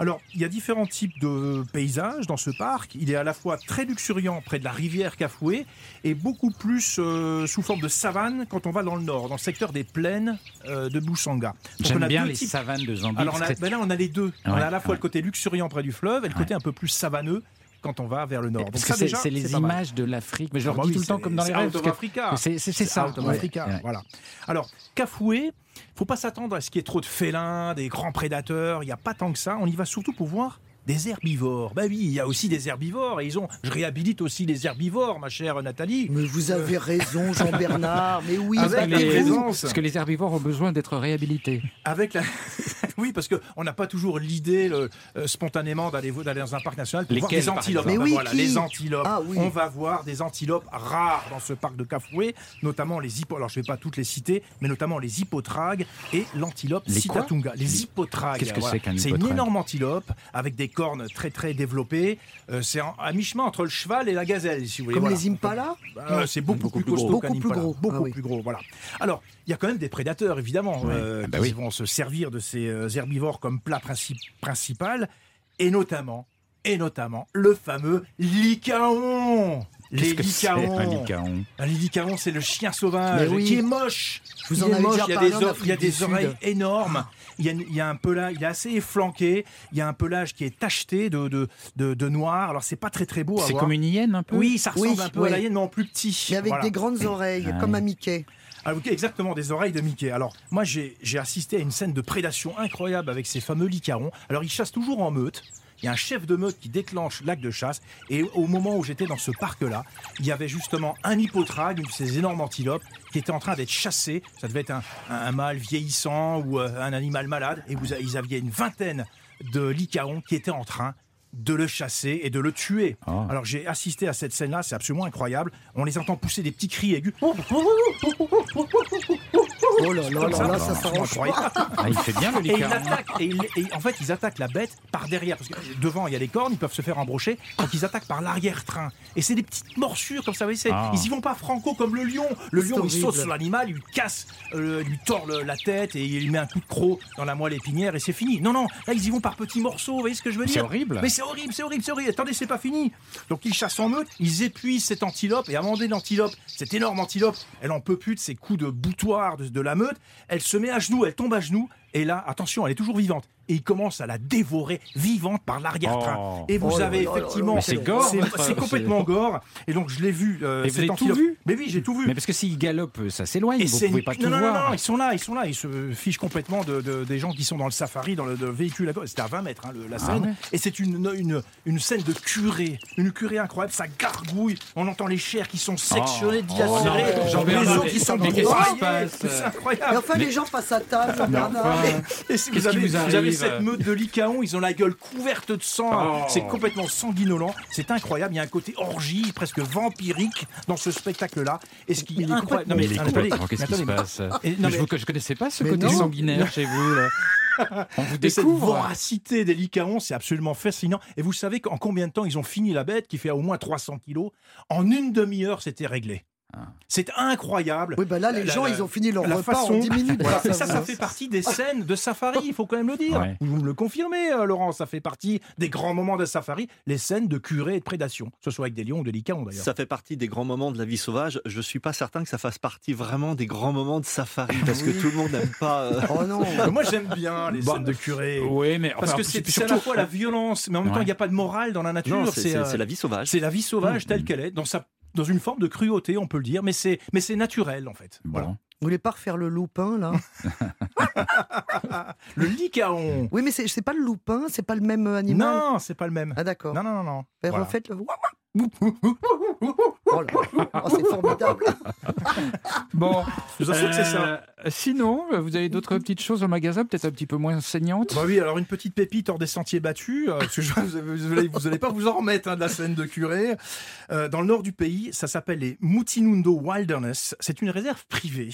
Alors, il y a différents types de paysages dans ce parc. Il est à la fois très luxuriant près de la rivière Kafoué et beaucoup plus euh, sous forme de savane quand on va dans le nord, dans le secteur des plaines euh, de Boussanga. J'aime on a bien les types- savanes de Zambie. Alors on a- c'est- ben là, on a les deux. on Ouais, a à la fois ouais. le côté luxuriant près du fleuve et le côté un peu plus savanneux quand on va vers le nord. Donc Parce ça, que c'est déjà, c'est les images de l'Afrique. Mais je Ah leur bah dis oui, tout le temps comme dans les rêves. C'est ça. Out of Africa, ouais. voilà. Alors, Kafoué, faut pas s'attendre à ce qu'il y ait trop de félins, des grands prédateurs. Il n'y a pas tant que ça. On y va surtout pour voir des herbivores. Bah oui, il y a aussi des herbivores. Et ils ont. Je réhabilite aussi les herbivores, ma chère Nathalie. Mais vous avez raison, Jean-Bernard. Mais oui, Avec Parce que la les-. Parce que les herbivores ont besoin d'être réhabilités. Avec la... oui, parce qu'on n'a pas toujours l'idée le- euh, spontanément d'aller d'aller dans un parc national pour voir Lesquels, des antilopes. Mais oui, voilà, qui les antilopes. Ah oui. On va voir des antilopes rares dans ce parc de Kafoué, notamment les hippo. Alors je ne vais pas toutes les citer, mais notamment les hippotragues et l'antilope Les citatunga. Les hippotragues. Qu'est-ce que c'est qu'un C'est une énorme antilope avec des cornes très très développées. Euh, c'est à mi-chemin entre le cheval et la gazelle, si vous voulez. Comme Voilà. les Impala Euh, c'est beaucoup, Beaucoup plus costaud Beaucoup plus gros. Beaucoup Ah oui. plus gros, voilà. Alors, il y a quand même des prédateurs, évidemment, euh, Ah bah qui oui. vont se servir de ces herbivores comme plat princi- principal, et notamment, et notamment, le fameux licaon. Les licaons. un licaon Un licaon, c'est le chien sauvage oui. qui est moche. Je vous Il en avais déjà y a parlé des, il y a oreilles énormes. Il y, a, il y a un pelage, il est assez efflanqué. Il y a un pelage qui est tacheté de, de, de, de noir. Alors c'est pas très très beau à C'est comme une hyène un peu Oui, ça ressemble Oui, un peu oui. à la hyène, mais en plus petit. Mais avec Voilà. des grandes oreilles, Ah comme un Mickey. Ah, ok, exactement, des oreilles de Mickey. Alors, moi, j'ai j'ai assisté à une scène de prédation incroyable avec ces fameux licarons. Alors, ils chassent toujours en meute. Il y a un chef de meute qui déclenche l'acte de chasse. Et au moment où j'étais dans ce parc-là, il y avait justement un hippotrague, une de ces énormes antilopes, qui était en train d'être chassé. Ça devait être un, un- un mâle vieillissant ou euh, un animal malade. Et vous, a- ils avaient une vingtaine de licarons qui étaient en train de le chasser et de le tuer. Oh. Alors j'ai assisté à cette scène-là, c'est absolument incroyable. On les entend pousser des petits cris aigus. Oh là là là ça, là, ça absolument s'arrange pas. Ah, il fait bien le Et, ils licaon. attaquent, et, ils- et en fait, ils attaquent la bête par derrière. Parce que devant, il y a les cornes, ils peuvent se faire embrocher. Donc, ils attaquent par l'arrière-train. Et c'est des petites morsures, comme ça, vous voyez, Ah. Ils y vont pas franco comme le lion. Le lion, il saute sur l'animal, il lui casse, euh, il lui tord le- la tête et il lui met un coup de croc dans la moelle épinière et c'est fini. Non, non, là, ils y vont par petits morceaux. Vous voyez ce que je veux dire? C'est horrible. Mais c'est horrible, c'est horrible, c'est horrible. Attendez, c'est pas fini. Donc, ils chassent en meute, ils épuisent cette antilope et à un moment donné, l'antilope, cette énorme antilope, elle en peut plus de ces coups de boutoir de, de meute. Elle se met à genoux, elle tombe à genoux. Et là, attention, elle est toujours vivante. Et il commence à la dévorer vivante par l'arrière-train. Oh. Et vous Oh avez effectivement. c'est gore, C'est complètement gore. Et donc, je l'ai vu. euh, Et vous avez tout vu Mais oui, j'ai tout vu. Mais parce que s'il galope, ça s'éloigne. Et Vous c'est pouvez pas non, tout non, non, voir. non, ils sont là, ils sont là, ils se fichent complètement de, de- des gens qui sont dans le safari, dans le de véhicule. à côté. C'était à 20 mètres hein, le- la Ah scène, ouais. et c'est une, une une scène de curée, une curée incroyable. Ça gargouille, on entend les chairs qui sont sectionnées, Oh. dilacérées, Oh, les os qui sont passe C'est Et incroyable. enfin, les gens passent à table, Qu'est-ce vous, qui avez, vous vous avez cette meute de licaons, ils ont la gueule couverte de sang. Oh. C'est complètement sanguinolent. C'est incroyable. Il y a un côté orgie, presque vampirique dans ce spectacle-là. Et ce qui est incroyable. Non, Mais Qu'est-ce qui se passe Et- non, Mais mais- Je ne connaissais pas ce côté non. sanguinaire chez vous. Là. On vous Et cette voracité des licaons, c'est absolument fascinant. Et vous savez qu'en combien de temps ils ont fini la bête, qui fait au moins 300 kilos En une demi-heure, c'était réglé. Ah. C'est incroyable. Oui, ben là, les La- gens, la- ils ont fini leur repas façon- en 10 minutes. Voilà. ça, ça, fait partie des scènes de safari, il faut quand même le dire. Ouais. Vous me le confirmez, euh, Laurent, ça fait partie des grands moments de safari, les scènes de curée et de prédation, que ce soit avec des lions ou des licaons d'ailleurs. Ça fait partie des grands moments de la vie sauvage. Je suis pas certain que ça fasse partie vraiment des grands moments de safari parce que tout le monde n'aime pas. euh, Oh non. Moi j'aime bien les Bah, scènes de curée. Oui, mais Parce enfin, que c'est surtout- à la fois la violence, mais en même temps Ouais. il n'y a pas de morale dans la nature. Non, c'est c'est- euh, c'est la vie sauvage. C'est la vie sauvage Mmh. telle qu'elle est, dans, sa, dans une forme de cruauté, on peut le dire, mais c'est, mais c'est naturel en fait. Bon. Voilà. Vous voulez pas refaire le loupin, là? Le licaon. Oui, mais c'est c'est pas le loupin, c'est pas le même animal? Non, c'est pas le même. Ah, d'accord. Non, non, non, non. Ben, Voilà. Refaites le. Oh oh, c'est formidable. Bon, Je vous assure que c'est ça. euh, Sinon, vous avez d'autres petites choses au magasin, peut-être un petit peu moins saignantes? Bah oui, alors une petite pépite hors des sentiers battus, euh, parce que je- vous allez, vous allez pas vous en remettre hein, de la scène de curé. Euh, dans le nord du pays, ça s'appelle les Mutinundo Wilderness. C'est une réserve privée.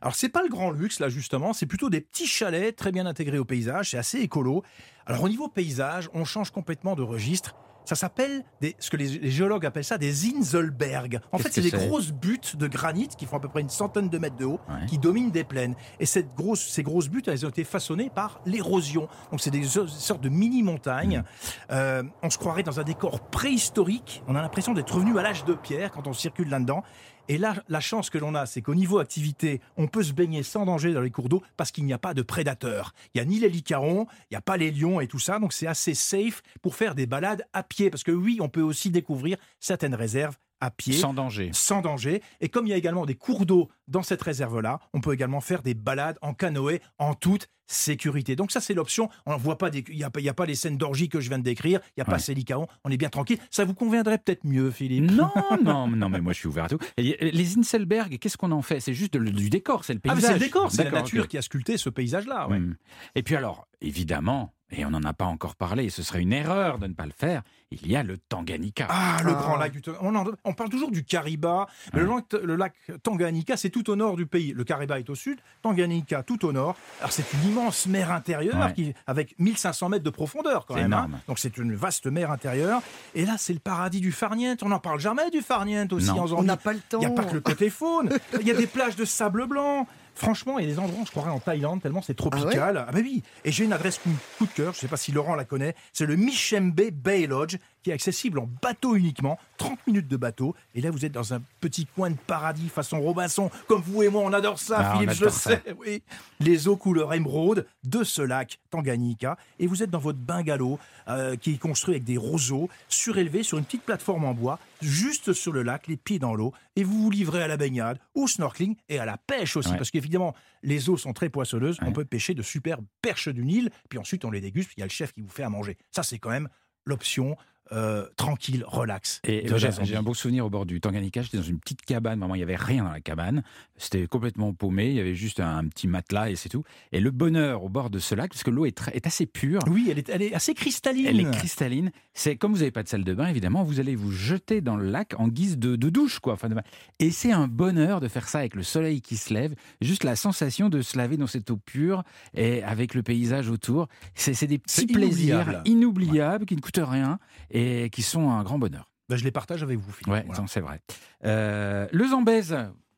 Alors c'est pas le grand luxe là justement, c'est plutôt des petits chalets très bien intégrés au paysage, c'est assez écolo. Alors au niveau paysage, on change complètement de registre. Ça s'appelle des, ce que les, les géologues appellent ça des Inselberg. En Qu'est-ce fait, c'est des c'est grosses buttes de granit qui font à peu près une centaine de mètres de haut, Ouais. qui dominent des plaines. Et cette grosse, ces grosses buttes, elles ont été façonnées par l'érosion. Donc c'est des so- sortes de mini-montagnes. Euh, on se croirait dans un décor préhistorique. On a l'impression d'être revenu à l'âge de pierre quand on circule là-dedans. Et là, la chance que l'on a, c'est qu'au niveau activité, on peut se baigner sans danger dans les cours d'eau parce qu'il n'y a pas de prédateurs. Il n'y a ni les licarons, il n'y a pas les lions et tout ça. Donc c'est assez safe pour faire des balades à pied. Parce que oui, on peut aussi découvrir certaines réserves à pied Sans danger. sans danger. Et comme il y a également des cours d'eau dans cette réserve-là, on peut également faire des balades en canoë en toute sécurité. Donc ça, c'est l'option. On voit pas il y a, a pas les scènes d'orgie que je viens de décrire. Il n'y a pas Ouais. licarons. On est bien tranquille. Ça vous conviendrait peut-être mieux, Philippe? Non, non, non, mais moi je suis ouvert à tout. Et les Inselberg, qu'est-ce qu'on en fait? C'est juste de- du décor, c'est le Ah, paysage. c'est le décor, c'est la nature qui a sculpté ce paysage-là. ouais. Hmm. Et puis alors, évidemment, et on n'en a pas encore parlé, et ce serait une erreur de ne pas le faire, il y a le Tanganyika. Ah, le Ah. grand lac du Tanganyika. On, en- on parle toujours du Kariba, mais le, lac, le lac Tanganyika, c'est tout au nord du pays. Le Kariba est au sud, Tanganyika tout au nord. Alors c'est une immense mer intérieure Ouais. qui, avec 1500 mètres de profondeur quand même. hein. Donc c'est une vaste mer intérieure. Et là, c'est le paradis du farniente. On n'en parle jamais du farniente aussi Non. en On n'a pas le temps. Il n'y a pas que le côté faune. Il y a des plages de sable blanc. Franchement, il y a des endroits, on se croirait en Thaïlande, tellement c'est tropical. Ah, bah oui. Et j'ai une adresse coup de cœur, je ne sais pas si Laurent la connaît. C'est le Michembe Bay Lodge, qui est accessible en bateau uniquement. 30 minutes de bateau. Et là, vous êtes dans un petit coin de paradis façon Robinson. Comme vous et moi, on adore ça, Ah, Philippe, je ça. sais. Oui. Les eaux couleur émeraude de ce lac Tanganyika. Et vous êtes dans votre bungalow, euh, qui est construit avec des roseaux, surélevé sur une petite plateforme en bois, juste sur le lac, les pieds dans l'eau. Et vous vous livrez à la baignade, au snorkeling et à la pêche aussi. Ouais. Parce qu'évidemment, les eaux sont très poissonneuses. On peut pêcher de superbes perches du Nil. Puis ensuite, on les déguste. Il y a le chef qui vous fait à manger. Ça, c'est quand même l'option euh, tranquille, relax. Et j'ai un beau souvenir au bord du Tanganyika. J'étais dans une petite cabane. Vraiment, il n'y avait rien dans la cabane. C'était complètement paumé. Il y avait juste un, petit matelas et c'est tout. Et le bonheur au bord de ce lac, parce que l'eau est, assez pure. Oui, elle est, elle est assez cristalline. Elle est cristalline. C'est comme vous n'avez pas de salle de bain, évidemment, vous allez vous jeter dans le lac en guise de, de douche, quoi. Enfin, de- et c'est un bonheur de faire ça avec le soleil qui se lève, juste la sensation de se laver dans cette eau pure et avec le paysage autour. C'est des petits plaisirs inoubliable. inoubliables qui ne coûtent rien et qui sont un grand bonheur. Ben, je les partage avec vous, Philippe. Ouais, Voilà. c'est vrai. Euh, le Zambèze,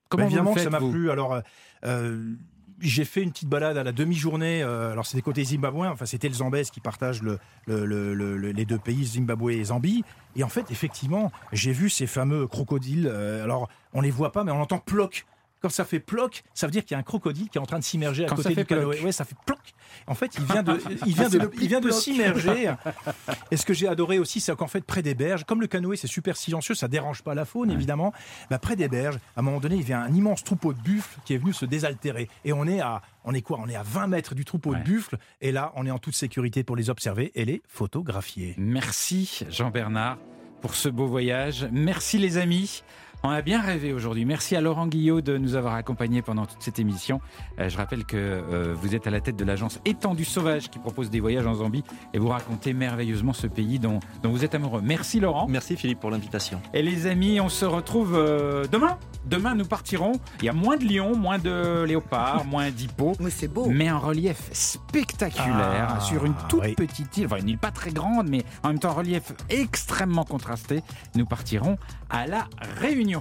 comment vous évidemment le que faites, ça m'a vous plu. Alors, euh, euh, j'ai fait une petite balade à la demi-journée. euh, alors, c'était côté zimbabwéen. Enfin, c'était le Zambèze qui partage le, le- le- le- le- les deux pays, Zimbabwe et Zambie. Et en fait, effectivement, j'ai vu ces fameux crocodiles. alors, on les voit pas, mais on entend ploc. Quand ça fait ploc, ça veut dire qu'il y a un crocodile qui est en train de s'immerger à Quand côté du canoë. Ouais, ça fait ploc. En fait, il vient de, il vient de, il vient de s'immerger. Et ce que j'ai adoré aussi, c'est qu'en fait, près des berges, comme le canoë, c'est super silencieux, ça dérange pas la faune, évidemment. Bah, près des berges, à un moment donné, il y a un immense troupeau de buffles qui est venu se désaltérer. Et on est à, on est quoi? On est à 20 mètres du troupeau Ouais. de buffles. Et là, on est en toute sécurité pour les observer et les photographier. Merci Jean-Bernard pour ce beau voyage. Merci les amis. On a bien rêvé aujourd'hui. Merci à Laurent Guillot de nous avoir accompagnés pendant toute cette émission. Euh, je rappelle que euh, vous êtes à la tête de l'agence Étendue Sauvage qui propose des voyages en Zambie et vous racontez merveilleusement ce pays dont, dont vous êtes amoureux. Merci Laurent. Merci Philippe pour l'invitation. Et les amis, on se retrouve euh, demain. Demain, nous partirons. Il y a moins de lions, moins de léopards, moins d'hippos. Mais c'est beau. Mais un relief spectaculaire Ah, sur une toute oui. petite île, enfin une île pas très grande, mais en même temps un relief extrêmement contrasté. Nous partirons à la Réunion.